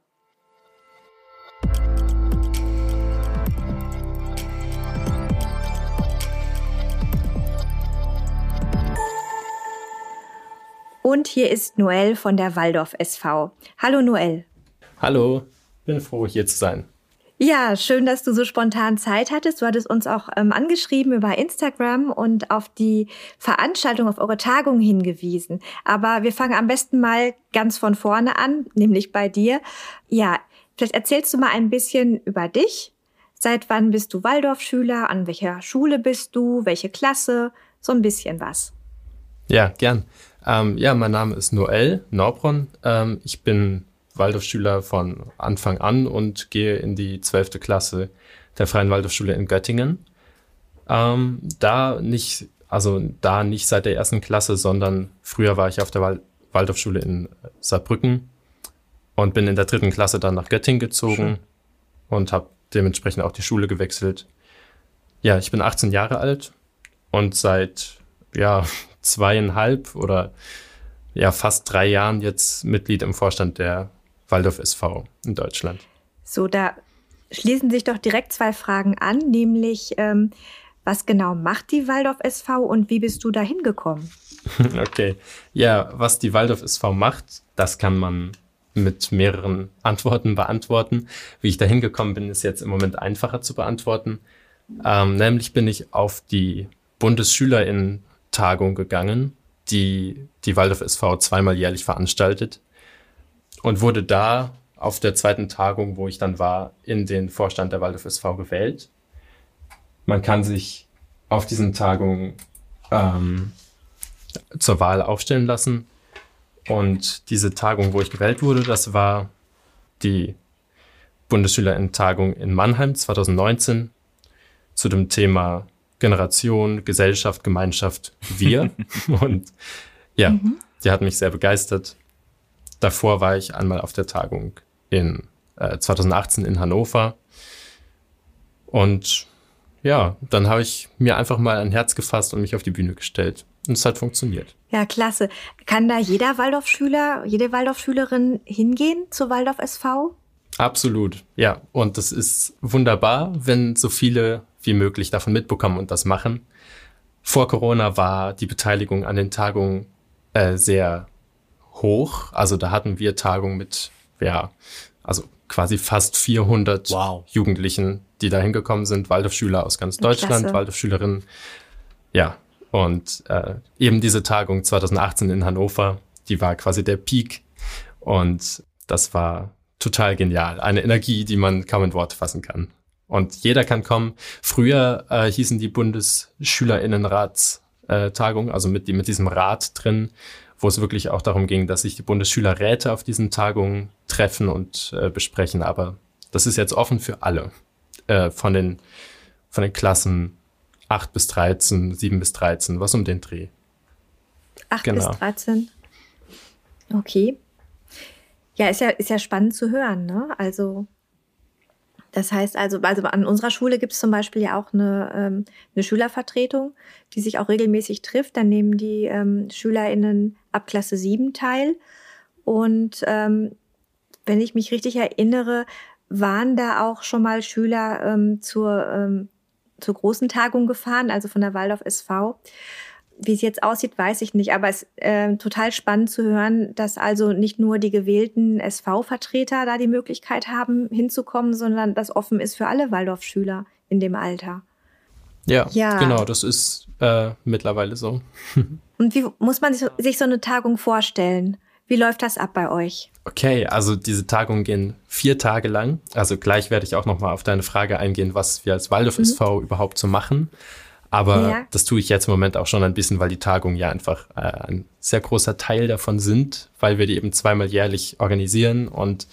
Und hier ist Noel von der Waldorf SV. Hallo Noel. Hallo. Bin froh, hier zu sein. Ja, schön, dass du so spontan Zeit hattest. Du hattest uns auch ähm, angeschrieben über Instagram und auf die Veranstaltung, auf eure Tagung hingewiesen. Aber wir fangen am besten mal ganz von vorne an, nämlich bei dir. Ja, vielleicht erzählst du mal ein bisschen über dich. Seit wann bist du Waldorfschüler? An welcher Schule bist du? Welche Klasse? So ein bisschen was. Ja, gern. Ähm, ja, mein Name ist Noel Norbron. Ähm, ich bin Waldorfschüler von Anfang an und gehe in die zwölfte Klasse der Freien Waldorfschule in Göttingen. Ähm, da nicht, also da nicht seit der ersten Klasse, sondern früher war ich auf der Wal Waldorfschule in Saarbrücken und bin in der dritten Klasse dann nach Göttingen gezogen Schön. und habe dementsprechend auch die Schule gewechselt. Ja, ich bin 18 Jahre alt und seit ja zweieinhalb oder ja fast drei Jahren jetzt Mitglied im Vorstand der Waldorf SV in Deutschland. So, da schließen sich doch direkt zwei Fragen an, nämlich ähm, was genau macht die Waldorf SV und wie bist du da hingekommen? Okay, ja, was die Waldorf SV macht, das kann man mit mehreren Antworten beantworten. Wie ich da hingekommen bin, ist jetzt im Moment einfacher zu beantworten. Ähm, nämlich bin ich auf die Bundesschülerinnen-Tagung gegangen, die die Waldorf SV zweimal jährlich veranstaltet und wurde da auf der zweiten Tagung, wo ich dann war, in den Vorstand der Waldorf SV gewählt. Man kann sich auf diesen Tagungen ähm, zur Wahl aufstellen lassen. Und diese Tagung, wo ich gewählt wurde, das war die Bundesschülerinnen-Tagung in Mannheim 2019 zu dem Thema Generation, Gesellschaft, Gemeinschaft, wir. Und ja, mhm. die hat mich sehr begeistert davor war ich einmal auf der Tagung in äh, 2018 in Hannover. Und ja, dann habe ich mir einfach mal ein Herz gefasst und mich auf die Bühne gestellt. Und es hat funktioniert. Ja, klasse. Kann da jeder Waldorfschüler, jede Waldorfschülerin hingehen zur Waldorf SV? Absolut, ja. Und das ist wunderbar, wenn so viele wie möglich davon mitbekommen und das machen. Vor Corona war die Beteiligung an den Tagungen äh, sehr hoch. Also da hatten wir Tagungen mit, ja, also quasi fast 400 Wow. Jugendlichen, die da hingekommen sind, Waldorfschüler aus ganz Deutschland, Klasse. Waldorfschülerinnen. Ja, und äh, eben diese Tagung 2018 in Hannover, die war quasi der Peak und das war total genial. Eine Energie, die man kaum in Worte fassen kann. Und jeder kann kommen. Früher äh, hießen die Bundesschülerinnenratstagung, also mit, mit diesem Rat drin, wo es wirklich auch darum ging, dass sich die Bundesschülerräte auf diesen Tagungen treffen und äh, besprechen. Aber das ist jetzt offen für alle. Äh, von, den, von den Klassen 8 bis 13, 7 bis 13, was um den Dreh. 8 Genau. bis 13. Okay. Ja, ist ja, ist ja spannend zu hören, ne? Also, das heißt also, also an unserer Schule gibt es zum Beispiel ja auch eine, ähm, eine Schülervertretung, die sich auch regelmäßig trifft. Dann nehmen die ähm, SchülerInnen ab Klasse 7 teil. Und ähm, wenn ich mich richtig erinnere, waren da auch schon mal Schüler ähm, zur, ähm, zur großen Tagung gefahren, also von der Waldorf SV. Wie es jetzt aussieht, weiß ich nicht, aber es ist äh, total spannend zu hören, dass also nicht nur die gewählten SV-Vertreter da die Möglichkeit haben, hinzukommen, sondern das offen ist für alle Waldorfschüler in dem Alter. Ja, Ja. genau, das ist äh, mittlerweile so. Und wie muss man sich, so eine Tagung vorstellen? Wie läuft das ab bei euch? Okay, also diese Tagungen gehen vier Tage lang. Also gleich werde ich auch nochmal auf deine Frage eingehen, was wir als Waldorf SV überhaupt so machen. Aber Ja. das tue ich jetzt im Moment auch schon ein bisschen, weil die Tagungen ja einfach äh, ein sehr großer Teil davon sind, weil wir die eben zweimal jährlich organisieren und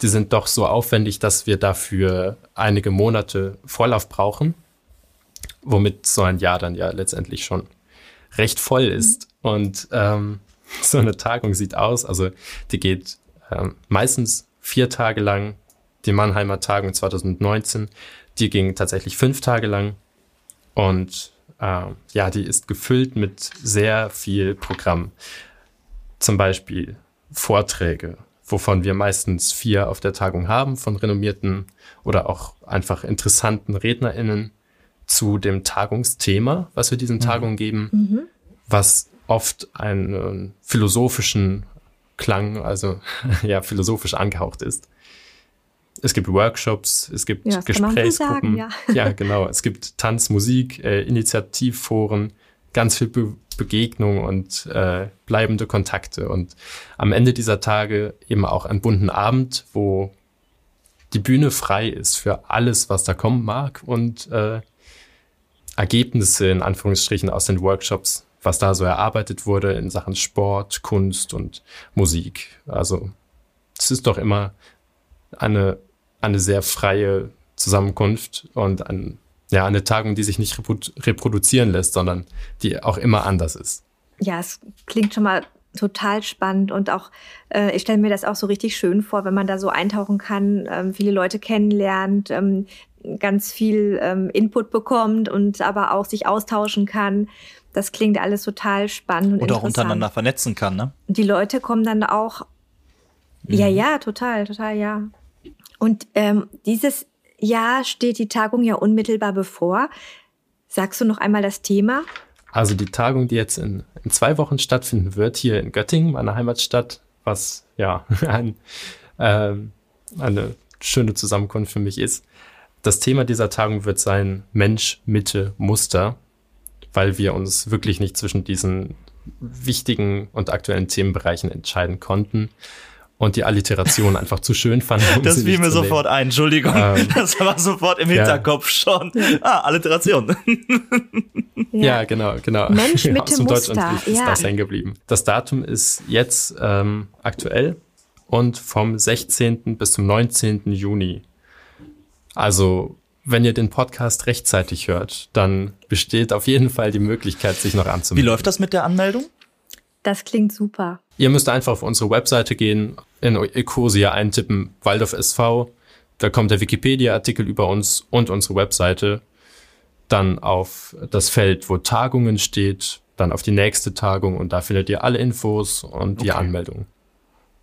die sind doch so aufwendig, dass wir dafür einige Monate Vorlauf brauchen, womit so ein Jahr dann ja letztendlich schon recht voll ist. Und ähm, so eine Tagung sieht aus, also die geht ähm, meistens vier Tage lang. Die Mannheimer Tagung 2019, die ging tatsächlich fünf Tage lang. Und ähm, ja, die ist gefüllt mit sehr viel Programm. Zum Beispiel Vorträge, wovon wir meistens vier auf der Tagung haben, von renommierten oder auch einfach interessanten RednerInnen zu dem Tagungsthema, was wir diesen Tagungen geben, was oft einen philosophischen Klang, also ja, philosophisch angehaucht ist. Es gibt Workshops, es gibt Ja, Gesprächsgruppen. sagen, ja. ja, genau. Es gibt Tanz, Musik, äh, Initiativforen, ganz viel Be Begegnung und äh, bleibende Kontakte. Und am Ende dieser Tage eben auch einen bunten Abend, wo die Bühne frei ist für alles, was da kommen mag und äh, Ergebnisse in Anführungsstrichen aus den Workshops, was da so erarbeitet wurde in Sachen Sport, Kunst und Musik. Also es ist doch immer eine, eine sehr freie Zusammenkunft und ein, ja, eine Tagung, die sich nicht reprodu reproduzieren lässt, sondern die auch immer anders ist. Ja, es klingt schon mal total spannend und auch, äh, ich stelle mir das auch so richtig schön vor, wenn man da so eintauchen kann, ähm, viele Leute kennenlernt, ähm, ganz viel ähm, Input bekommt und aber auch sich austauschen kann. Das klingt alles total spannend und Und auch interessant. untereinander vernetzen kann, ne? Und die Leute kommen dann auch. Ja, ja, total, total, ja. Und ähm, dieses Jahr steht die Tagung ja unmittelbar bevor. Sagst du noch einmal das Thema? Also die Tagung, die jetzt in, in zwei Wochen stattfinden wird, hier in Göttingen, meiner Heimatstadt, was ja ein, ähm, eine schöne Zusammenkunft für mich ist. Das Thema dieser Tagung wird sein Mensch, Mitte, Muster, weil wir uns wirklich nicht zwischen diesen wichtigen und aktuellen Themenbereichen entscheiden konnten und die Alliteration einfach zu schön fanden. Um Das fiel mir nehmen. sofort ein, Entschuldigung. Ähm, das war sofort im ja. Hinterkopf schon. Ah, Alliteration. Ja, genau, genau. Mensch, ja, Mitte, aus dem Muster, Deutschunterricht ist ja. das hängen geblieben. Das Datum ist jetzt ähm, aktuell und vom 16. bis zum 19. Juni. Also, wenn ihr den Podcast rechtzeitig hört, dann besteht auf jeden Fall die Möglichkeit, sich noch Wie anzumelden. läuft das mit der Anmeldung? Das klingt super. Ihr müsst einfach auf unsere Webseite gehen, in Ecosia eintippen, Waldorf SV. Da kommt der Wikipedia-Artikel über uns und unsere Webseite. Dann auf das Feld, wo Tagungen steht, dann auf die nächste Tagung und da findet ihr alle Infos und die Okay. Anmeldung.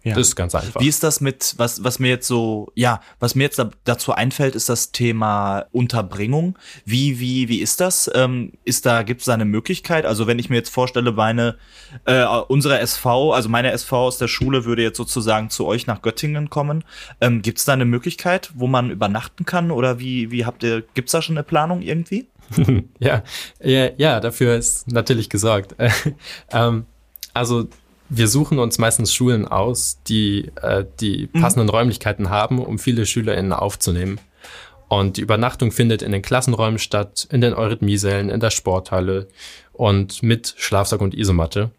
Ja. Das ist ganz einfach. Wie ist das mit, was, was mir jetzt so, ja, was mir jetzt da, dazu einfällt, ist das Thema Unterbringung. Wie, wie, wie ist das? Ähm, ist da, gibt es da eine Möglichkeit? Also wenn ich mir jetzt vorstelle, meine, äh, unsere SV, also meine SV aus der Schule würde jetzt sozusagen zu euch nach Göttingen kommen. Ähm, gibt es da eine Möglichkeit, wo man übernachten kann? Oder wie, wie habt ihr, gibt's da schon eine Planung irgendwie? ja, ja, ja, dafür ist natürlich gesorgt. ähm, also wir suchen uns meistens Schulen aus, die äh, die mhm. passenden mhm. Räumlichkeiten haben, um viele SchülerInnen aufzunehmen. Und die Übernachtung findet in den Klassenräumen statt, in den Eurythmiesälen, in der Sporthalle und mit Schlafsack und Isomatte.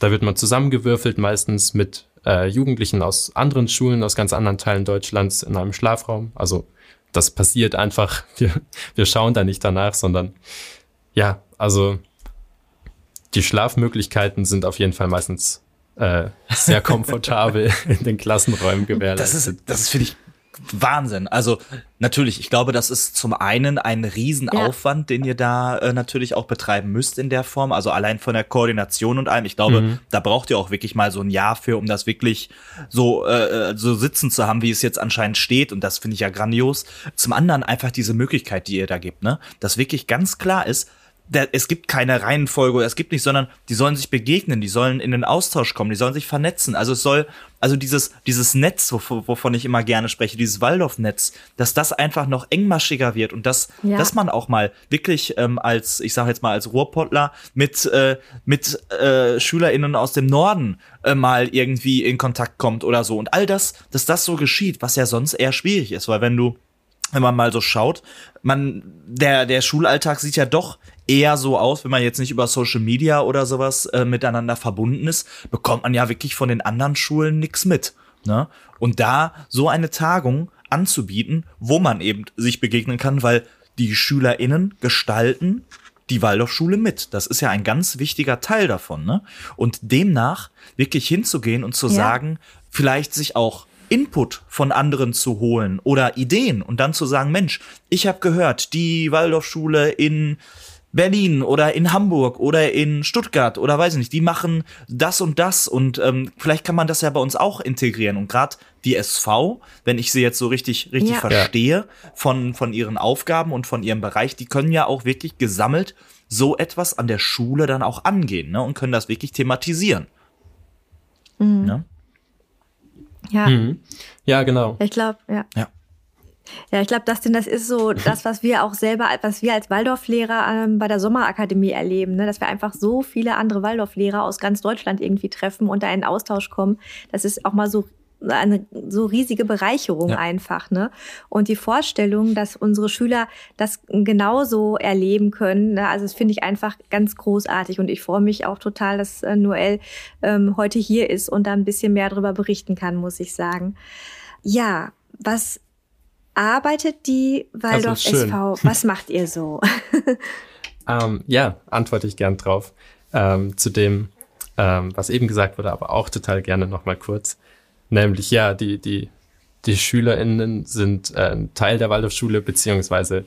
Da wird man zusammengewürfelt, meistens mit äh, Jugendlichen aus anderen Schulen, aus ganz anderen Teilen Deutschlands in einem Schlafraum. Also das passiert einfach. Wir, wir schauen da nicht danach, sondern ja, also die Schlafmöglichkeiten sind auf jeden Fall meistens äh, sehr komfortabel in den Klassenräumen gewährleistet. Das ist, das ist finde ich Wahnsinn. Also natürlich, ich glaube, das ist zum einen ein Riesenaufwand, ja. den ihr da äh, natürlich auch betreiben müsst in der Form. Also allein von der Koordination und allem. Ich glaube, mhm. da braucht ihr auch wirklich mal so ein Jahr für, um das wirklich so äh, so sitzen zu haben, wie es jetzt anscheinend steht. Und das finde ich ja grandios. Zum anderen einfach diese Möglichkeit, die ihr da gibt, ne, dass wirklich ganz klar ist, der, es gibt keine Reihenfolge, es gibt nicht, sondern die sollen sich begegnen, die sollen in den Austausch kommen, die sollen sich vernetzen. Also es soll, also dieses, dieses Netz, wovon ich immer gerne spreche, dieses Waldorf-Netz, dass das einfach noch engmaschiger wird und dass, ja. dass man auch mal wirklich ähm, als, ich sage jetzt mal als Ruhrpottler mit, äh, mit äh, SchülerInnen aus dem Norden äh, mal irgendwie in Kontakt kommt oder so. Und all das, dass das so geschieht, was ja sonst eher schwierig ist, weil wenn du wenn man mal so schaut, man, der, der Schulalltag sieht ja doch eher so aus, wenn man jetzt nicht über Social Media oder sowas äh, miteinander verbunden ist, bekommt man ja wirklich von den anderen Schulen nichts mit. Ne? Und da so eine Tagung anzubieten, wo man eben sich begegnen kann, weil die SchülerInnen gestalten die Waldorfschule mit. Das ist ja ein ganz wichtiger Teil davon. Ne? Und demnach wirklich hinzugehen und zu ja. sagen, vielleicht sich auch Input von anderen zu holen oder Ideen und dann zu sagen, Mensch, ich habe gehört, die Waldorfschule in Berlin oder in Hamburg oder in Stuttgart oder weiß ich nicht, die machen das und das und ähm, vielleicht kann man das ja bei uns auch integrieren und gerade die SV, wenn ich sie jetzt so richtig richtig ja. verstehe von von ihren Aufgaben und von ihrem Bereich, die können ja auch wirklich gesammelt so etwas an der Schule dann auch angehen ne, und können das wirklich thematisieren. Mhm. Ne? Ja. Mhm. Ja, genau. Ich glaube, ja. Ja. Ja, ich glaube, Dustin, das ist so das, was wir auch selber, was wir als Waldorflehrer ähm, bei der Sommerakademie erleben, ne? dass wir einfach so viele andere Waldorflehrer aus ganz Deutschland irgendwie treffen und da in Austausch kommen. Das ist auch mal so eine so riesige Bereicherung ja. einfach, ne? Und die Vorstellung, dass unsere Schüler das genauso erleben können, ne? also das finde ich einfach ganz großartig und ich freue mich auch total, dass äh, Noel ähm, heute hier ist und da ein bisschen mehr darüber berichten kann, muss ich sagen. Ja, was arbeitet die Waldorf SV? Was macht ihr so? ähm, ja, antworte ich gern drauf. Ähm, zu dem, ähm, was eben gesagt wurde, aber auch total gerne nochmal kurz. Nämlich, ja, die, die, die SchülerInnen sind äh, ein Teil der Waldorfschule, beziehungsweise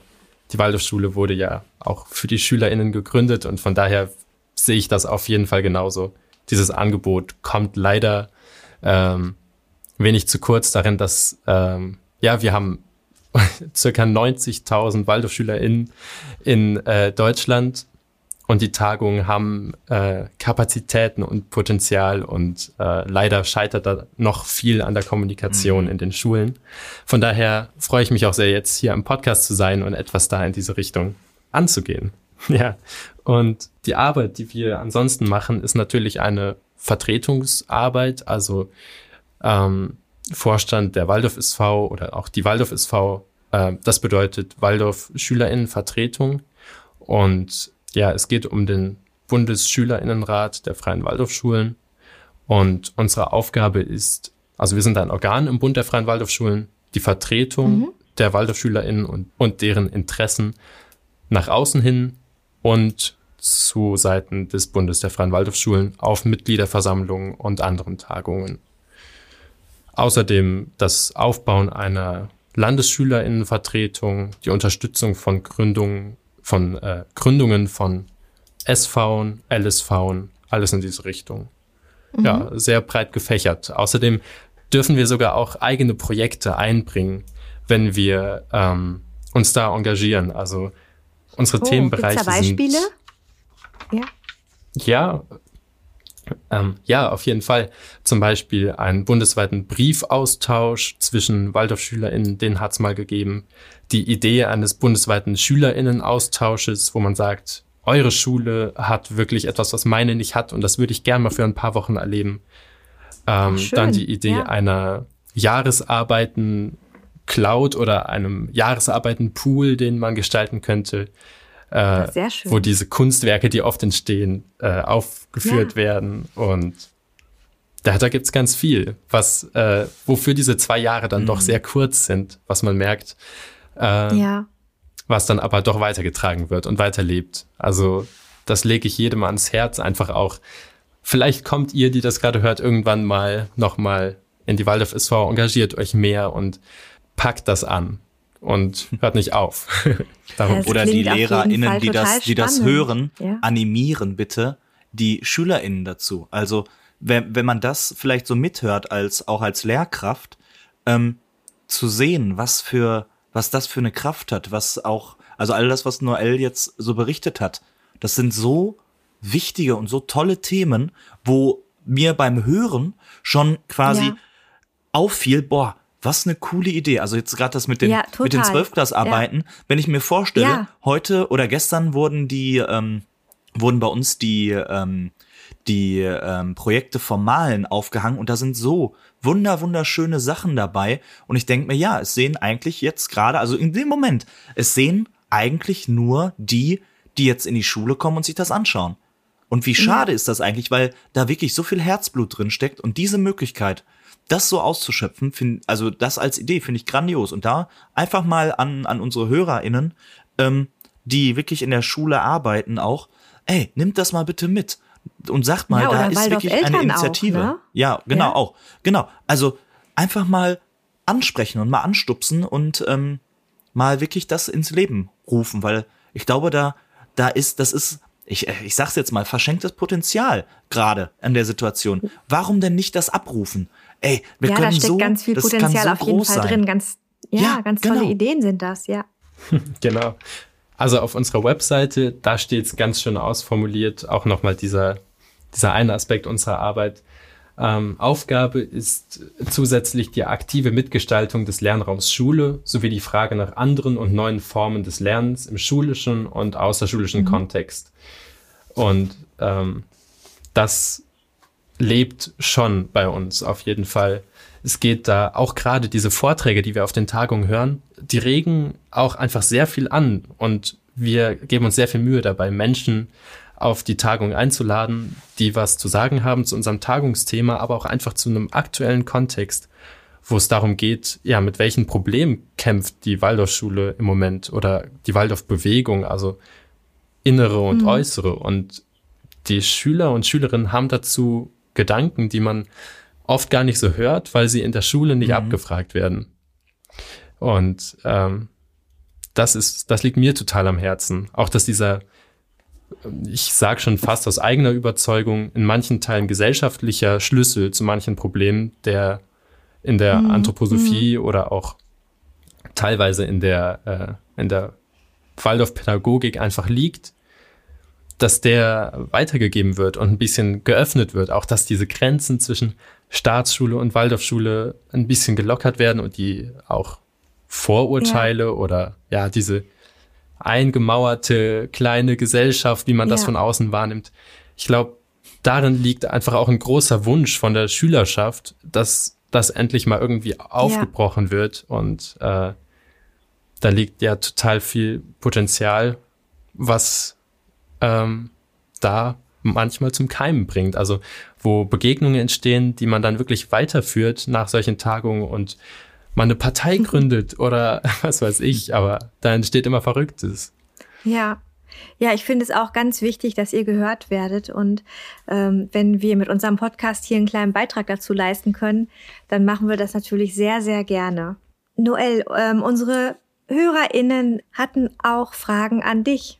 die Waldorfschule wurde ja auch für die SchülerInnen gegründet und von daher sehe ich das auf jeden Fall genauso. Dieses Angebot kommt leider ähm, wenig zu kurz darin, dass ähm, ja, wir haben circa 90.000 WaldorfschülerInnen in äh, Deutschland und die Tagungen haben äh, Kapazitäten und Potenzial und äh, leider scheitert da noch viel an der Kommunikation mhm. in den Schulen. Von daher freue ich mich auch sehr, jetzt hier im Podcast zu sein und etwas da in diese Richtung anzugehen. ja. Und die Arbeit, die wir ansonsten machen, ist natürlich eine Vertretungsarbeit, also ähm, Vorstand der Waldorf SV oder auch die Waldorf SV. Äh, das bedeutet Waldorf Schülerinnenvertretung. Und ja, es geht um den Bundesschülerinnenrat der Freien Waldorfschulen. Und unsere Aufgabe ist, also wir sind ein Organ im Bund der Freien Waldorfschulen, die Vertretung mhm. der Waldorfschülerinnen und, und deren Interessen nach außen hin und zu Seiten des Bundes der Freien Waldorfschulen auf Mitgliederversammlungen und anderen Tagungen Außerdem das Aufbauen einer Landesschülerinnenvertretung, die Unterstützung von Gründungen, von äh, Gründungen von SV, LSV, alles in diese Richtung. mhm. ja, sehr breit gefächert. Außerdem dürfen wir sogar auch eigene Projekte einbringen, wenn wir ähm, uns da engagieren. Also unsere oh, Themenbereiche gibt's da Beispiele? sind. Ja. Ja, ähm, ja, auf jeden Fall. Zum Beispiel einen bundesweiten Briefaustausch zwischen Waldorfschülerinnen, den hat es mal gegeben. Die Idee eines bundesweiten Schülerinnenaustausches, wo man sagt, eure Schule hat wirklich etwas, was meine nicht hat und das würde ich gerne mal für ein paar Wochen erleben. Ähm, dann die Idee ja. einer Jahresarbeiten Cloud oder einem Jahresarbeiten Pool, den man gestalten könnte äh, wo diese Kunstwerke, die oft entstehen, äh, aufgeführt ja. werden. Und da, da gibt's ganz viel, was, äh, wofür diese zwei Jahre dann mhm. doch sehr kurz sind, was man merkt. Äh, ja. Was dann aber doch weitergetragen wird und weiterlebt. Also das lege ich jedem ans Herz, einfach auch. Vielleicht kommt ihr, die das gerade hört, irgendwann mal nochmal in die Waldorf SV, engagiert euch mehr und packt das an und hört nicht auf. Oder die LehrerInnen, die das, die das hören, ja. animieren bitte die SchülerInnen dazu. Also, wenn, wenn man das vielleicht so mithört, als auch als Lehrkraft, ähm, zu sehen, was für, was das für eine Kraft hat, was auch, also all das, was Noel jetzt so berichtet hat, das sind so wichtige und so tolle Themen, wo mir beim Hören schon quasi ja. auffiel, boah, was eine coole Idee. Also jetzt gerade das mit den, ja, mit den Zwölfklassarbeiten. Ja. Wenn ich mir vorstelle, ja. heute oder gestern wurden die, ähm, wurden bei uns die, ähm, die ähm, Projekte vom Malen aufgehangen und da sind so wunder, wunderschöne Sachen dabei. Und ich denke mir, ja, es sehen eigentlich jetzt gerade, also in dem Moment, es sehen eigentlich nur die, die jetzt in die Schule kommen und sich das anschauen. Und wie schade ist das eigentlich, weil da wirklich so viel Herzblut drin steckt und diese Möglichkeit, das so auszuschöpfen, find, also das als Idee finde ich grandios. Und da einfach mal an, an unsere HörerInnen, ähm, die wirklich in der Schule arbeiten auch, ey, nimmt das mal bitte mit und sagt mal, ja, da ist wirklich Eltern eine Initiative. Auch, ne? Ja, genau, ja. auch. Genau. Also einfach mal ansprechen und mal anstupsen und ähm, mal wirklich das ins Leben rufen, weil ich glaube, da, da ist, das ist, ich, äh, ich sag's jetzt mal, verschenktes Potenzial gerade an der Situation. Warum denn nicht das abrufen? ey, wir ja, können da steckt so, ganz viel Potenzial so auf jeden Fall sein. drin. Ganz, ja, ja ganz genau. tolle Ideen sind das, ja. genau. Also auf unserer Webseite, da steht es ganz schön ausformuliert, auch nochmal dieser, dieser eine Aspekt unserer Arbeit. Ähm, Aufgabe ist zusätzlich die aktive Mitgestaltung des Lernraums Schule sowie die Frage nach anderen und neuen Formen des Lernens im schulischen und außerschulischen mhm. Kontext. Und ähm, das lebt schon bei uns auf jeden Fall. Es geht da auch gerade diese Vorträge, die wir auf den Tagungen hören, die regen auch einfach sehr viel an und wir geben uns sehr viel Mühe dabei, Menschen auf die Tagung einzuladen, die was zu sagen haben zu unserem Tagungsthema, aber auch einfach zu einem aktuellen Kontext, wo es darum geht, ja, mit welchen Problemen kämpft die Waldorfschule im Moment oder die Waldorfbewegung, also innere und mhm. äußere. Und die Schüler und Schülerinnen haben dazu Gedanken, die man oft gar nicht so hört, weil sie in der Schule nicht mhm. abgefragt werden. Und ähm, das ist, das liegt mir total am Herzen. Auch dass dieser, ich sage schon fast aus eigener Überzeugung, in manchen Teilen gesellschaftlicher Schlüssel zu manchen Problemen, der in der mhm. Anthroposophie mhm. oder auch teilweise in der, äh, in der Waldorf-Pädagogik einfach liegt, dass der weitergegeben wird und ein bisschen geöffnet wird. Auch dass diese Grenzen zwischen Staatsschule und Waldorfschule ein bisschen gelockert werden und die auch Vorurteile ja. oder ja, diese eingemauerte kleine Gesellschaft, wie man ja. das von außen wahrnimmt. Ich glaube, darin liegt einfach auch ein großer Wunsch von der Schülerschaft, dass das endlich mal irgendwie aufgebrochen ja. wird und äh, da liegt ja total viel Potenzial, was ähm, da manchmal zum Keimen bringt. Also wo Begegnungen entstehen, die man dann wirklich weiterführt nach solchen Tagungen und man eine Partei gründet oder was weiß ich, aber da entsteht immer Verrücktes. Ja. Ja, ich finde es auch ganz wichtig, dass ihr gehört werdet. Und ähm, wenn wir mit unserem Podcast hier einen kleinen Beitrag dazu leisten können, dann machen wir das natürlich sehr, sehr gerne. Noel, ähm, unsere HörerInnen hatten auch Fragen an dich.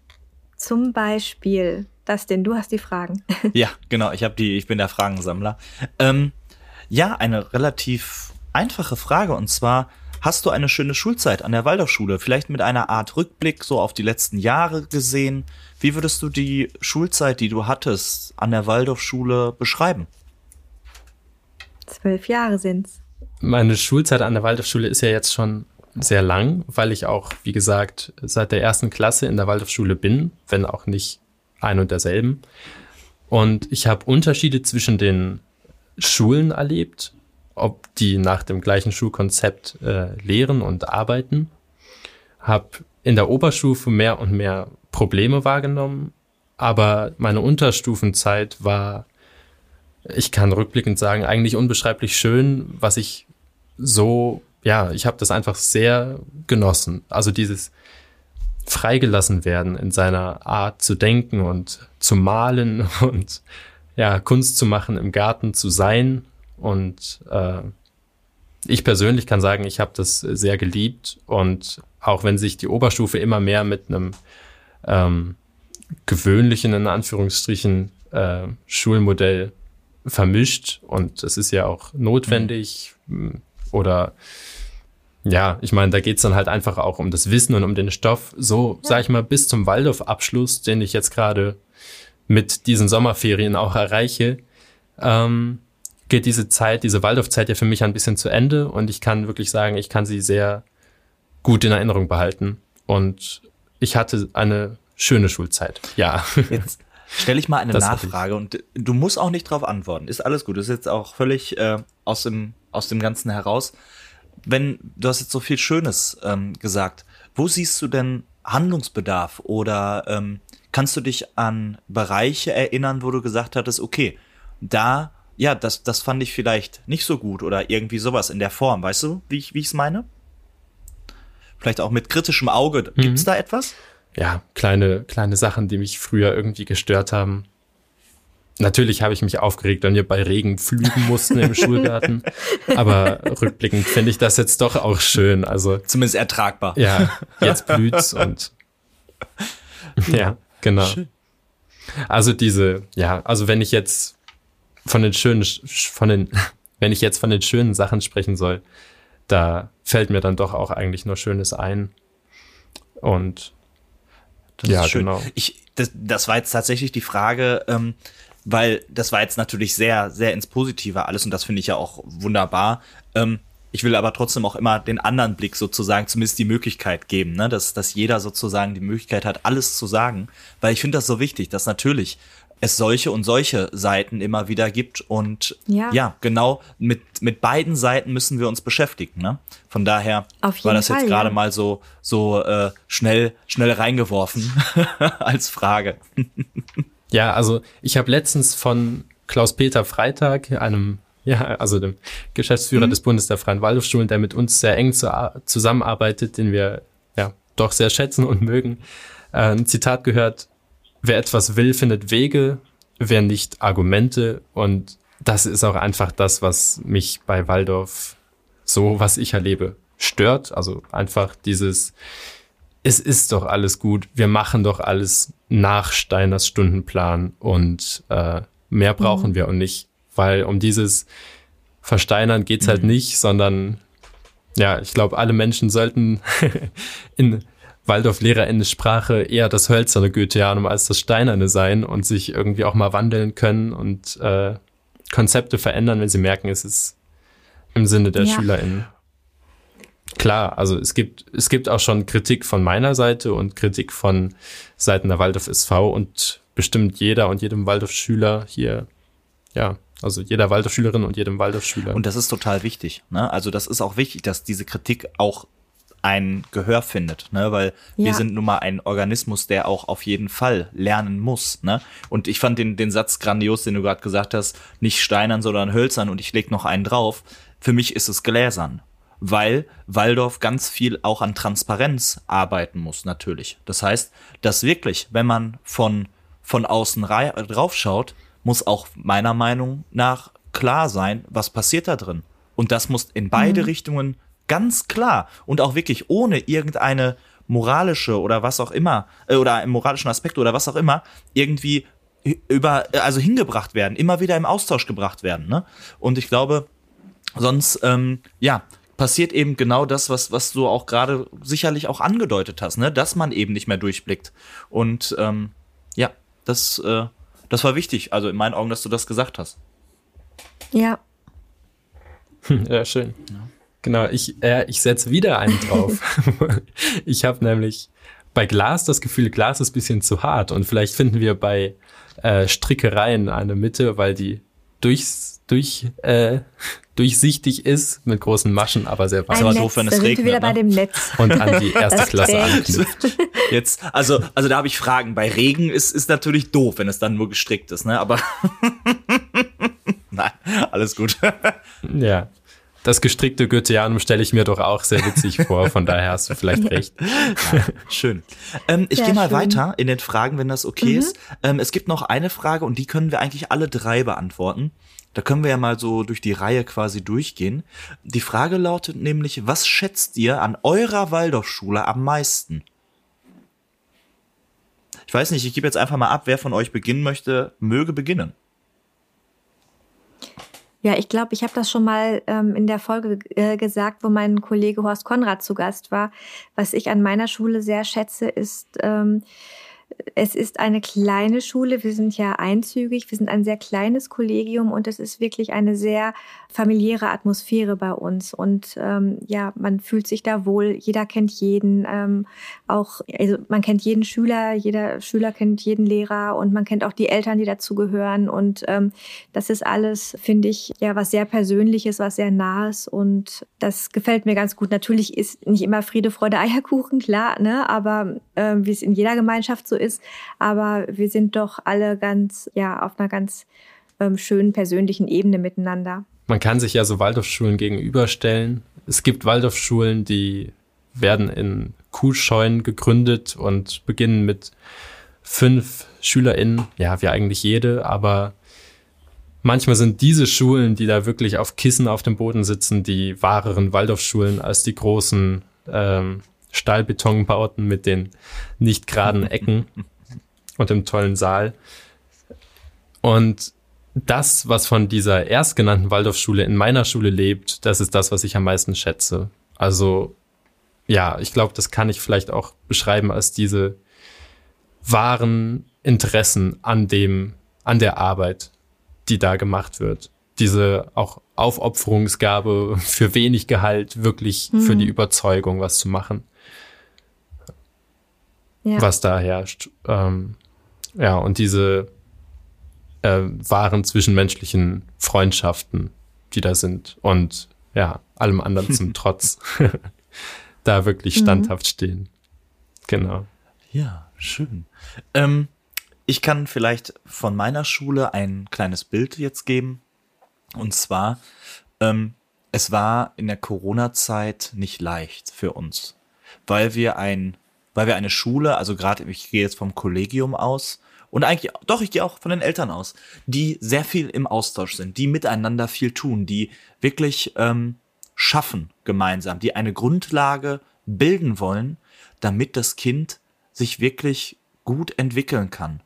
Zum Beispiel, Dustin, du hast die Fragen. ja, genau. Ich habe die. Ich bin der Fragensammler. Ähm, ja, eine relativ einfache Frage und zwar Hast du eine schöne Schulzeit an der Waldorfschule? Vielleicht mit einer Art Rückblick so auf die letzten Jahre gesehen. Wie würdest du die Schulzeit, die du hattest an der Waldorfschule beschreiben? Zwölf Jahre sind's. Meine Schulzeit an der Waldorfschule ist ja jetzt schon sehr lang, weil ich auch, wie gesagt, seit der ersten Klasse in der Waldorfschule bin, wenn auch nicht ein und derselben. Und ich habe Unterschiede zwischen den Schulen erlebt ob die nach dem gleichen Schulkonzept äh, lehren und arbeiten. Habe in der Oberstufe mehr und mehr Probleme wahrgenommen, aber meine Unterstufenzeit war, ich kann rückblickend sagen, eigentlich unbeschreiblich schön, was ich so, ja, ich habe das einfach sehr genossen. Also dieses freigelassen werden in seiner Art zu denken und zu malen und ja, Kunst zu machen, im Garten zu sein und äh, ich persönlich kann sagen, ich habe das sehr geliebt. Und auch wenn sich die Oberstufe immer mehr mit einem ähm, gewöhnlichen, in Anführungsstrichen, äh, Schulmodell vermischt, und es ist ja auch notwendig, mhm. Oder ja, ich meine, da geht's dann halt einfach auch um das Wissen und um den Stoff. So, ja. sag ich mal, bis zum Waldorf-Abschluss, den ich jetzt gerade mit diesen Sommerferien auch erreiche, ähm, geht diese Zeit, diese Waldorfzeit ja für mich ein bisschen zu Ende und ich kann wirklich sagen, ich kann sie sehr gut in Erinnerung behalten. Und ich hatte eine schöne Schulzeit. Ja. Jetzt stelle ich mal eine das Nachfrage und du musst auch nicht darauf antworten. Ist alles gut. Das ist jetzt auch völlig äh, aus, dem, aus dem Ganzen heraus. Wenn du hast jetzt so viel Schönes ähm, gesagt, wo siehst du denn Handlungsbedarf oder ähm, kannst du dich an Bereiche erinnern, wo du gesagt hattest, okay, da ja, das, das fand ich vielleicht nicht so gut oder irgendwie sowas in der Form. Weißt du, wie ich, wie es meine? Vielleicht auch mit kritischem Auge. Mhm. Gibt's da etwas? Ja, kleine, kleine Sachen, die mich früher irgendwie gestört haben. Natürlich habe ich mich aufgeregt, wenn wir bei Regen flügen mussten im Schulgarten. Aber rückblickend finde ich das jetzt doch auch schön. Also zumindest ertragbar. Ja, jetzt blüht's und ja, genau. Also diese, ja, also wenn ich jetzt von den schönen, von den, wenn ich jetzt von den schönen Sachen sprechen soll, da fällt mir dann doch auch eigentlich nur Schönes ein. Und das ja, genau. Ich, das, das war jetzt tatsächlich die Frage, ähm, weil das war jetzt natürlich sehr, sehr ins Positive alles und das finde ich ja auch wunderbar. Ähm, ich will aber trotzdem auch immer den anderen Blick sozusagen, zumindest die Möglichkeit geben, ne? dass, dass jeder sozusagen die Möglichkeit hat, alles zu sagen, weil ich finde das so wichtig, dass natürlich es solche und solche Seiten immer wieder gibt. Und ja, ja genau, mit, mit beiden Seiten müssen wir uns beschäftigen. Ne? Von daher war das Fall, jetzt gerade ja. mal so, so äh, schnell, schnell reingeworfen als Frage. ja, also ich habe letztens von Klaus-Peter Freitag, einem ja, also dem Geschäftsführer mhm. des Bundes der Freien Waldorfschulen, der mit uns sehr eng zu, zusammenarbeitet, den wir ja doch sehr schätzen und mögen, äh, ein Zitat gehört, wer etwas will, findet Wege, wer nicht Argumente. Und das ist auch einfach das, was mich bei Waldorf so, was ich erlebe, stört. Also einfach dieses, es ist doch alles gut, wir machen doch alles nach Steiners Stundenplan und äh, mehr brauchen mhm. wir und nicht, weil um dieses Versteinern geht's halt mhm. halt nicht, sondern ja, ich glaube, alle Menschen sollten in Waldorf-LehrerInnen-Sprache eher das hölzerne Goetheanum als das steinerne sein und sich irgendwie auch mal wandeln können und äh, Konzepte verändern, wenn sie merken, es ist im Sinne der ja. SchülerInnen. Klar, also es gibt, es gibt auch schon Kritik von meiner Seite und Kritik von Seiten der Waldorf SV und bestimmt jeder und jedem Waldorf-Schüler hier, ja, also jeder Waldorf-Schülerin und jedem Waldorf-Schüler. Und das ist total wichtig. Ne? Also das ist auch wichtig, dass diese Kritik auch ein Gehör findet, ne? Weil ja. wir sind nun mal ein Organismus, der auch auf jeden Fall lernen muss, ne? Und ich fand den, den Satz grandios, den du gerade gesagt hast, nicht steinern, sondern hölzern und ich leg noch einen drauf. Für mich ist es gläsern, weil Waldorf ganz viel auch an Transparenz arbeiten muss, natürlich. Das heißt, dass wirklich, wenn man von, von außen drauf schaut, muss auch meiner Meinung nach klar sein, was passiert da drin. Und das muss in beide mhm. Richtungen ganz klar und auch wirklich ohne irgendeine moralische oder was auch immer, äh, oder im moralischen Aspekt oder was auch immer, irgendwie über, also hingebracht werden, immer wieder im Austausch gebracht werden. Ne? Und ich glaube, sonst, ähm, ja, passiert eben genau das, was, was du auch gerade sicherlich auch angedeutet hast, ne? dass man eben nicht mehr durchblickt. Und ähm, ja, das, äh, das war wichtig, also in meinen Augen, dass du das gesagt hast. Ja. Ja, schön. Ja. Genau, ich, äh, ich setze wieder einen drauf. ich habe nämlich bei Glas das Gefühl, Glas ist bisschen zu hart und vielleicht finden wir bei äh, Strickereien eine Mitte, weil die durchs, durch, äh, durchsichtig ist mit großen Maschen, aber sehr warm. Aber doof, wenn es regnet. wieder ne? bei dem Netz. Und an die erste Klasse anknüpft. Jetzt, also, also da habe ich Fragen. Bei Regen ist, ist natürlich doof, wenn es dann nur gestrickt ist, ne? Aber nein, alles gut. ja. Das gestrickte Goetheanum stelle ich mir doch auch sehr witzig vor, von daher hast du vielleicht recht. Ja, schön. Ähm, ich gehe mal schön. weiter in den Fragen, wenn das okay mhm. ist. Ähm, es gibt noch eine Frage und die können wir eigentlich alle drei beantworten. Da können wir ja mal so durch die Reihe quasi durchgehen. Die Frage lautet nämlich, was schätzt ihr an eurer Waldorfschule am meisten? Ich weiß nicht, ich gebe jetzt einfach mal ab, wer von euch beginnen möchte, möge beginnen. Ja, ich glaube, ich habe das schon mal ähm, in der Folge äh, gesagt, wo mein Kollege Horst Konrad zu Gast war. Was ich an meiner Schule sehr schätze, ist, ähm, es ist eine kleine Schule. Wir sind ja einzügig. Wir sind ein sehr kleines Kollegium und es ist wirklich eine sehr familiäre Atmosphäre bei uns. Und ähm, ja, man fühlt sich da wohl. Jeder kennt jeden. Ähm, auch, also man kennt jeden Schüler. Jeder Schüler kennt jeden Lehrer und man kennt auch die Eltern, die dazugehören. Und ähm, das ist alles, finde ich, ja, was sehr Persönliches, was sehr Nahes. Und das gefällt mir ganz gut. Natürlich ist nicht immer Friede, Freude, Eierkuchen, klar, ne? Aber äh, wie es in jeder Gemeinschaft so ist. Aber wir sind doch alle ganz, ja, auf einer ganz ähm, schönen persönlichen Ebene miteinander. Man kann sich ja so Waldorfschulen gegenüberstellen. Es gibt Waldorfschulen, die werden in Kuhscheunen gegründet und beginnen mit fünf SchülerInnen, ja, wie eigentlich jede, aber manchmal sind diese Schulen, die da wirklich auf Kissen auf dem Boden sitzen, die wahreren Waldorfschulen als die großen ähm, Stahlbetonbauten mit den nicht geraden Ecken und dem tollen Saal. Und das, was von dieser erstgenannten Waldorfschule in meiner Schule lebt, das ist das, was ich am meisten schätze. Also ja, ich glaube, das kann ich vielleicht auch beschreiben als diese wahren Interessen an dem, an der Arbeit, die da gemacht wird. Diese auch Aufopferungsgabe für wenig Gehalt, wirklich mhm. für die Überzeugung was zu machen ja. was da herrscht. Ähm, ja, und diese äh, wahren zwischenmenschlichen Freundschaften, die da sind und ja, allem anderen zum Trotz, da wirklich mhm. standhaft mhm. stehen. Genau. Ja, schön. Ähm, ich kann vielleicht von meiner Schule ein kleines Bild jetzt geben. Und zwar, ähm, es war in der Corona-Zeit nicht leicht für uns, weil wir ein weil wir eine Schule, also gerade ich gehe jetzt vom Kollegium aus und eigentlich, doch, ich gehe auch von den Eltern aus, die sehr viel im Austausch sind, die miteinander viel tun, die wirklich ähm, schaffen gemeinsam, die eine Grundlage bilden wollen, damit das Kind sich wirklich gut entwickeln kann.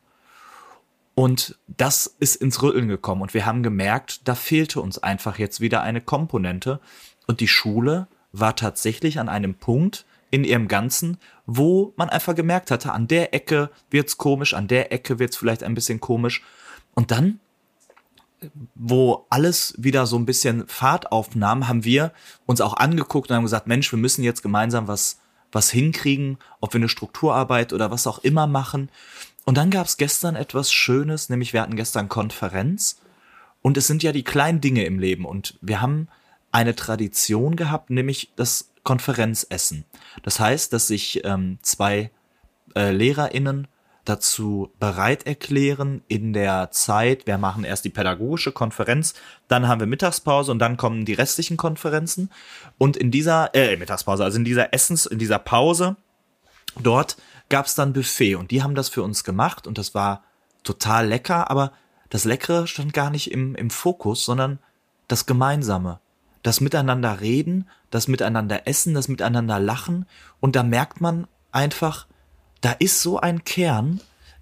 Und das ist ins Rütteln gekommen und wir haben gemerkt, da fehlte uns einfach jetzt wieder eine Komponente und die Schule war tatsächlich an einem Punkt, in ihrem Ganzen, wo man einfach gemerkt hatte, an der Ecke wird's komisch, an der Ecke wird's vielleicht ein bisschen komisch. Und dann, wo alles wieder so ein bisschen Fahrt aufnahm, haben wir uns auch angeguckt und haben gesagt, Mensch, wir müssen jetzt gemeinsam was, was hinkriegen, ob wir eine Strukturarbeit oder was auch immer machen. Und dann gab's gestern etwas Schönes, nämlich wir hatten gestern Konferenz und es sind ja die kleinen Dinge im Leben und wir haben eine Tradition gehabt, nämlich das Konferenzessen. Das heißt, dass sich ähm, zwei äh, LehrerInnen dazu bereit erklären, in der Zeit, wir machen erst die pädagogische Konferenz, dann haben wir Mittagspause und dann kommen die restlichen Konferenzen. Und in dieser, äh, Mittagspause, also in dieser Essens, in dieser Pause, dort gab es dann Buffet und die haben das für uns gemacht und das war total lecker, aber das Leckere stand gar nicht im, im Fokus, sondern das Gemeinsame das Miteinander reden, das Miteinander essen, das Miteinander lachen. Und da merkt man einfach, da ist so ein Kern,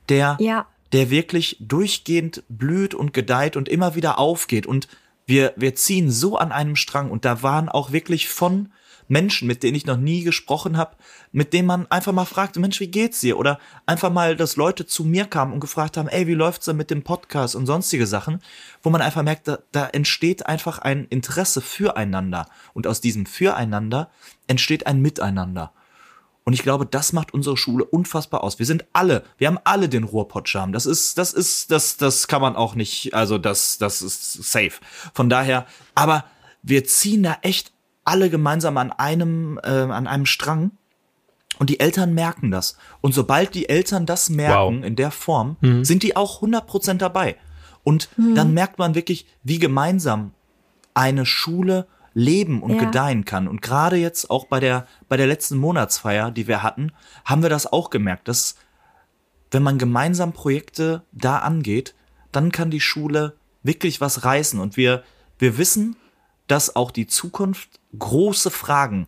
der, Ja. der wirklich durchgehend blüht und gedeiht und immer wieder aufgeht. Und wir, wir ziehen so an einem Strang. Und da waren auch wirklich von Menschen, mit denen ich noch nie gesprochen habe, mit denen man einfach mal fragte, Mensch, wie geht's dir? Oder einfach mal, dass Leute zu mir kamen und gefragt haben, ey, wie läuft's denn mit dem Podcast und sonstige Sachen, wo man einfach merkt, da, da entsteht einfach ein Interesse füreinander. Und aus diesem Füreinander entsteht ein Miteinander. Und ich glaube, das macht unsere Schule unfassbar aus. Wir sind alle, wir haben alle den Ruhrpott-Charme. Das ist, das ist, das, das kann man auch nicht, also das, das ist safe. Von daher, aber wir ziehen da echt alle gemeinsam an einem, äh, an einem Strang. Und die Eltern merken das. Und sobald die Eltern das merken Wow. in der Form, sind die auch 100% dabei. Und dann merkt man wirklich, wie gemeinsam eine Schule leben und Ja. gedeihen kann. Und gerade jetzt auch bei der, bei der letzten Monatsfeier, die wir hatten, haben wir das auch gemerkt, dass wenn man gemeinsam Projekte da angeht, dann kann die Schule wirklich was reißen. Und wir, wir wissen, dass auch die Zukunft große Fragen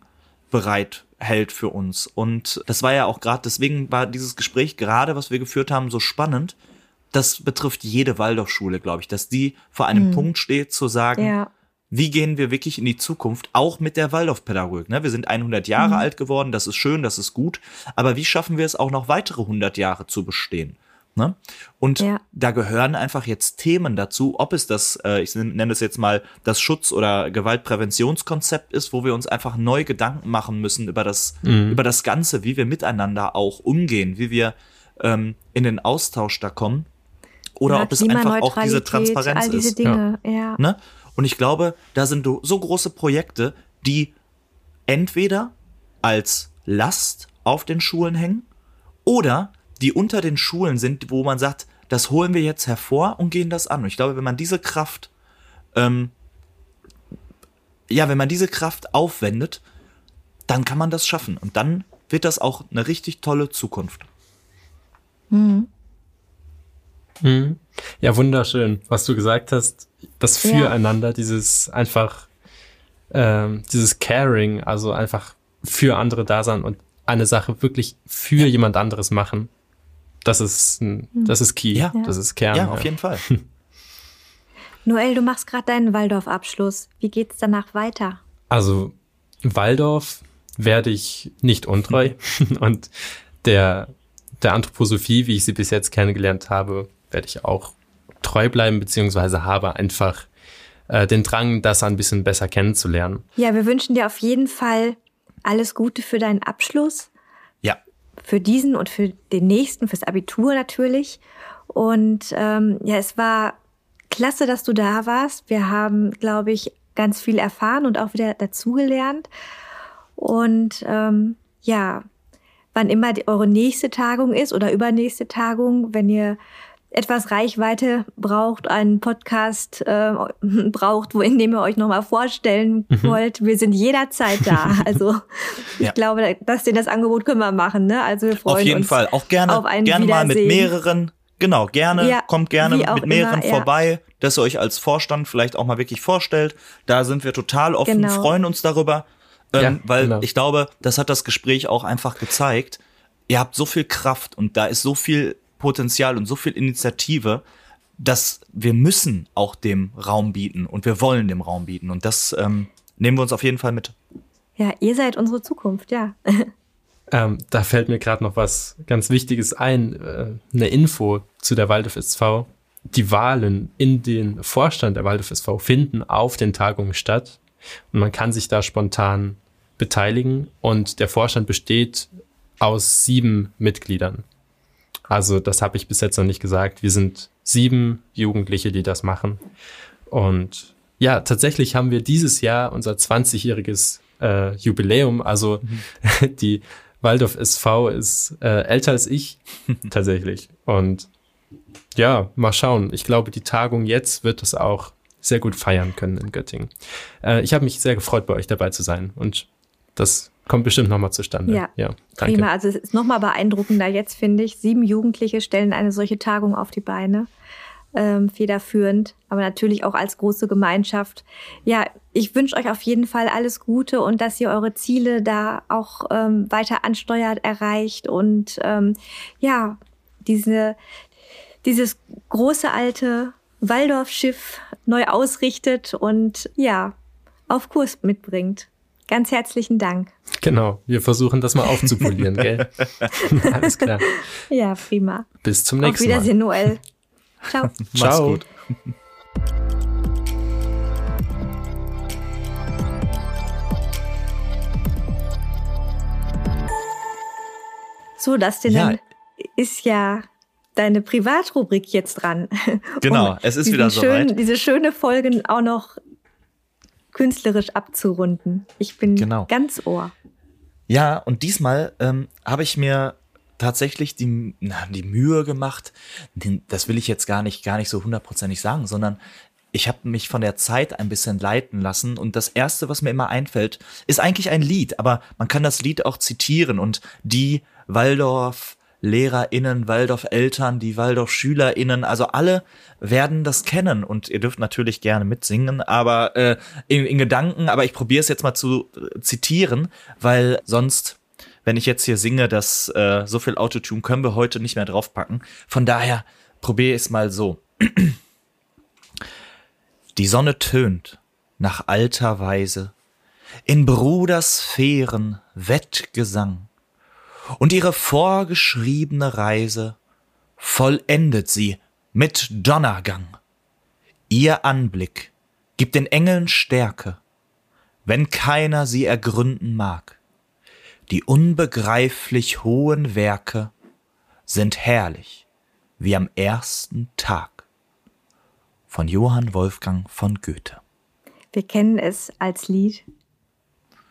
bereit hält für uns. Und das war ja auch gerade, deswegen war dieses Gespräch gerade, was wir geführt haben, so spannend. Das betrifft jede Waldorfschule, glaube ich, dass die vor einem Punkt steht zu sagen, Ja. wie gehen wir wirklich in die Zukunft, auch mit der Waldorfpädagogik. Ne? Wir sind 100 Jahre Mhm. alt geworden, das ist schön, das ist gut, aber wie schaffen wir es auch noch weitere 100 Jahre zu bestehen? Ne? Und Ja. da gehören einfach jetzt Themen dazu, ob es das, äh, ich nenne es jetzt mal, das Schutz- oder Gewaltpräventionskonzept ist, wo wir uns einfach neu Gedanken machen müssen über das, über das Ganze, wie wir miteinander auch umgehen, wie wir ähm, in den Austausch da kommen. Oder ja, ob es einfach auch diese Transparenz all diese ist. Dinge, ja. Ne? Und ich glaube, da sind so große Projekte, die entweder als Last auf den Schulen hängen oder die unter den Schulen sind, wo man sagt, das holen wir jetzt hervor und gehen das an. Und ich glaube, wenn man diese Kraft, ähm, ja, wenn man diese Kraft aufwendet, dann kann man das schaffen. Und dann wird das auch eine richtig tolle Zukunft. Ja, wunderschön, was du gesagt hast. Das Ja. Füreinander, dieses einfach, ähm, dieses Caring, also einfach für andere da sein und eine Sache wirklich für jemand anderes machen. Das ist, ein- das ist key. Ja. Das ist Kern. Ja, auf jeden Fall. Noel, du machst gerade deinen Waldorf-Abschluss. Wie geht's danach weiter? Also Waldorf werde ich nicht untreu und der, der Anthroposophie, wie ich sie bis jetzt kennengelernt habe, werde ich auch treu bleiben, beziehungsweise habe einfach äh, den Drang, das ein bisschen besser kennenzulernen. Ja, wir wünschen dir auf jeden Fall alles Gute für deinen Abschluss. Für diesen und für den nächsten, fürs Abitur natürlich. Und ähm, ja, es war klasse, dass du da warst. Wir haben, glaube ich, ganz viel erfahren und auch wieder dazugelernt. Und ähm, ja, wann immer die, eure nächste Tagung ist oder übernächste Tagung, wenn ihr etwas Reichweite braucht, einen Podcast äh, braucht, wo in dem ihr euch nochmal vorstellen wollt, wir sind jederzeit da. Also ich Ja. glaube, dass den das Angebot können wir machen. Ne? Also wir freuen Auf jeden uns Fall. Auch gerne, auf ein gerne mal mit mehreren. Genau, gerne, Ja, kommt gerne mit mehreren immer, ja. vorbei, dass ihr euch als Vorstand vielleicht auch mal wirklich vorstellt. Da sind wir total offen, Genau. freuen uns darüber. Ähm, Ja, weil genau. ich glaube, das hat das Gespräch auch einfach gezeigt. Ihr habt so viel Kraft und da ist so viel Potenzial und so viel Initiative, dass wir müssen auch dem Raum bieten und wir wollen dem Raum bieten. Und das ähm, nehmen wir uns auf jeden Fall mit. Ja, ihr seid unsere Zukunft, ja. Ähm, da fällt mir gerade noch was ganz Wichtiges ein, äh, eine Info zu der Waldorf SV. Die Wahlen in den Vorstand der Waldorf SV finden auf den Tagungen statt und man kann sich da spontan beteiligen und der Vorstand besteht aus sieben Mitgliedern. Also das habe ich bis jetzt noch nicht gesagt. Wir sind sieben Jugendliche, die das machen. Und ja, tatsächlich haben wir dieses Jahr unser 20-jähriges äh, Jubiläum. Also die Waldorf SV ist äh, älter als ich tatsächlich. Und ja, mal schauen. Ich glaube, die Tagung jetzt wird es auch sehr gut feiern können in Göttingen. Äh, ich habe mich sehr gefreut, bei euch dabei zu sein. Und das kommt bestimmt nochmal zustande. Ja, ja danke. Prima, also es ist nochmal beeindruckender jetzt, finde ich. Sieben Jugendliche stellen eine solche Tagung auf die Beine. ähm, federführend, aber natürlich auch als große Gemeinschaft. Ja, ich wünsche euch auf jeden Fall alles Gute und dass ihr eure Ziele da auch ähm, weiter ansteuert, erreicht und ähm, ja, diese, dieses große alte Waldorfschiff neu ausrichtet und ja, auf Kurs mitbringt. Ganz herzlichen Dank. Genau, wir versuchen das mal aufzupolieren, gell? Alles klar. Ja, prima. Bis zum nächsten Auf Wiedersehen, Mal. Noel. Ciao. Gut. So, das denn ja. ist ja deine Privatrubrik jetzt dran. Genau, um es ist wieder schön, soweit. Diese schöne Folgen auch noch künstlerisch abzurunden. Ich bin genau. ganz ohr. Ja, und diesmal ähm, habe ich mir tatsächlich die, na, die Mühe gemacht, das will ich jetzt gar nicht, gar nicht so hundertprozentig sagen, sondern ich habe mich von der Zeit ein bisschen leiten lassen und das erste, was mir immer einfällt, ist eigentlich ein Lied, aber man kann das Lied auch zitieren und die Waldorf LehrerInnen, Waldorf-Eltern, die Waldorf-SchülerInnen, also alle werden das kennen und ihr dürft natürlich gerne mitsingen, aber äh, in, in Gedanken, aber ich probiere es jetzt mal zu äh, zitieren, weil sonst, wenn ich jetzt hier singe, dass äh, so viel Autotune können wir heute nicht mehr draufpacken. Von daher probiere ich es mal so. Die Sonne tönt nach alter Weise in Brudersphären Wettgesang und ihre vorgeschriebene Reise vollendet sie mit Donnergang. Ihr Anblick gibt den Engeln Stärke, wenn keiner sie ergründen mag. Die unbegreiflich hohen Werke sind herrlich wie am ersten Tag. Von Johann Wolfgang von Goethe. Wir kennen es als Lied,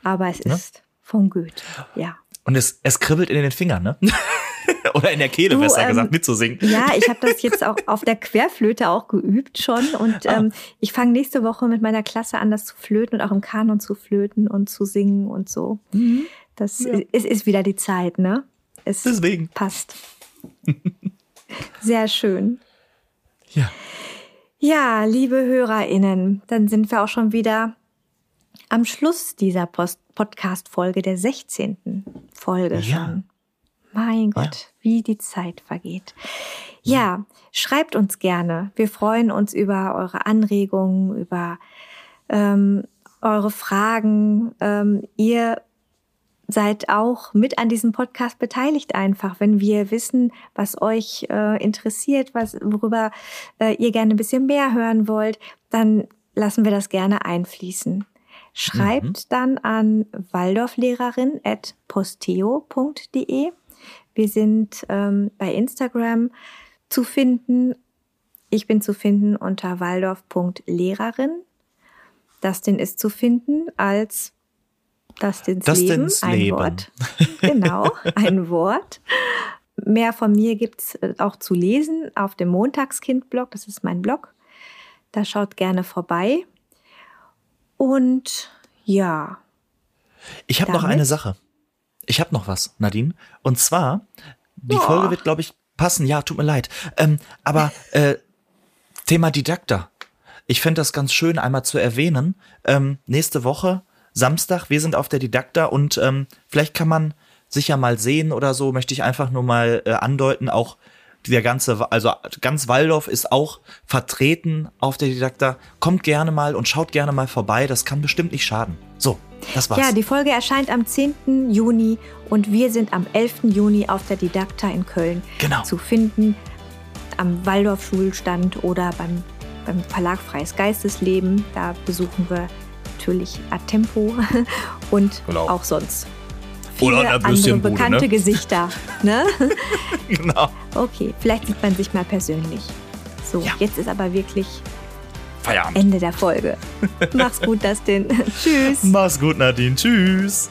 aber es ist von Goethe, ja. Und es, es kribbelt in den Fingern, ne? Oder in der Kehle, du, besser ähm, gesagt, mitzusingen. Ja, ich habe das jetzt auch auf der Querflöte auch geübt schon. Und ah. ähm, ich fange nächste Woche mit meiner Klasse an, das zu flöten und auch im Kanon zu flöten und zu singen und so. Mhm. Das ja. ist, ist wieder die Zeit, ne? Es Deswegen. passt. Sehr schön. Ja. Ja, liebe HörerInnen, dann sind wir auch schon wieder am Schluss dieser Podcast-Folge, der 16. Folge ja. schon. Mein Gott, ja. wie die Zeit vergeht. Ja, schreibt uns gerne. Wir freuen uns über eure Anregungen, über ähm, eure Fragen. Ähm, ihr seid auch mit an diesem Podcast beteiligt einfach, wenn wir wissen, was euch äh, interessiert, was worüber äh, ihr gerne ein bisschen mehr hören wollt, dann lassen wir das gerne einfließen. Schreibt mhm. dann an waldorflehrerin.posteo.de. Wir sind ähm, bei Instagram zu finden. Ich bin zu finden unter waldorf.lehrerin. Dustin ist zu finden als Dustins, Dustins Leben, ein Leben. Wort. genau, ein Wort. Mehr von mir gibt's äh, auch zu lesen auf dem Montagskind-Blog. Das ist mein Blog. Da schaut gerne vorbei. Und ja. Ich habe noch eine Sache. Ich habe noch was, Nadine. Und zwar, die oh. Folge wird, glaube ich, passen. Ja, tut mir leid. Ähm, aber äh, Thema Didakta. Ich fände das ganz schön, einmal zu erwähnen. Ähm, nächste Woche, Samstag, wir sind auf der Didakta und ähm, vielleicht kann man sich ja mal sehen oder so, möchte ich einfach nur mal äh, andeuten, auch der ganze, also ganz Waldorf ist auch vertreten auf der Didakta. Kommt gerne mal und schaut gerne mal vorbei. Das kann bestimmt nicht schaden. So, das war's. Ja, die Folge erscheint am 10. Juni und wir sind am 11. Juni auf der Didakta in Köln genau. zu finden. Am Waldorf-Schulstand oder beim, beim Verlag Freies Geistesleben. Da besuchen wir natürlich Tempo und genau. auch sonst viele Oder andere bekannte ne? Gesichter. Ne? genau. Okay, vielleicht sieht man sich mal persönlich. So, ja. jetzt ist aber wirklich Feierabend. Ende der Folge. Mach's gut, Dustin. Tschüss. Mach's gut, Nadine. Tschüss.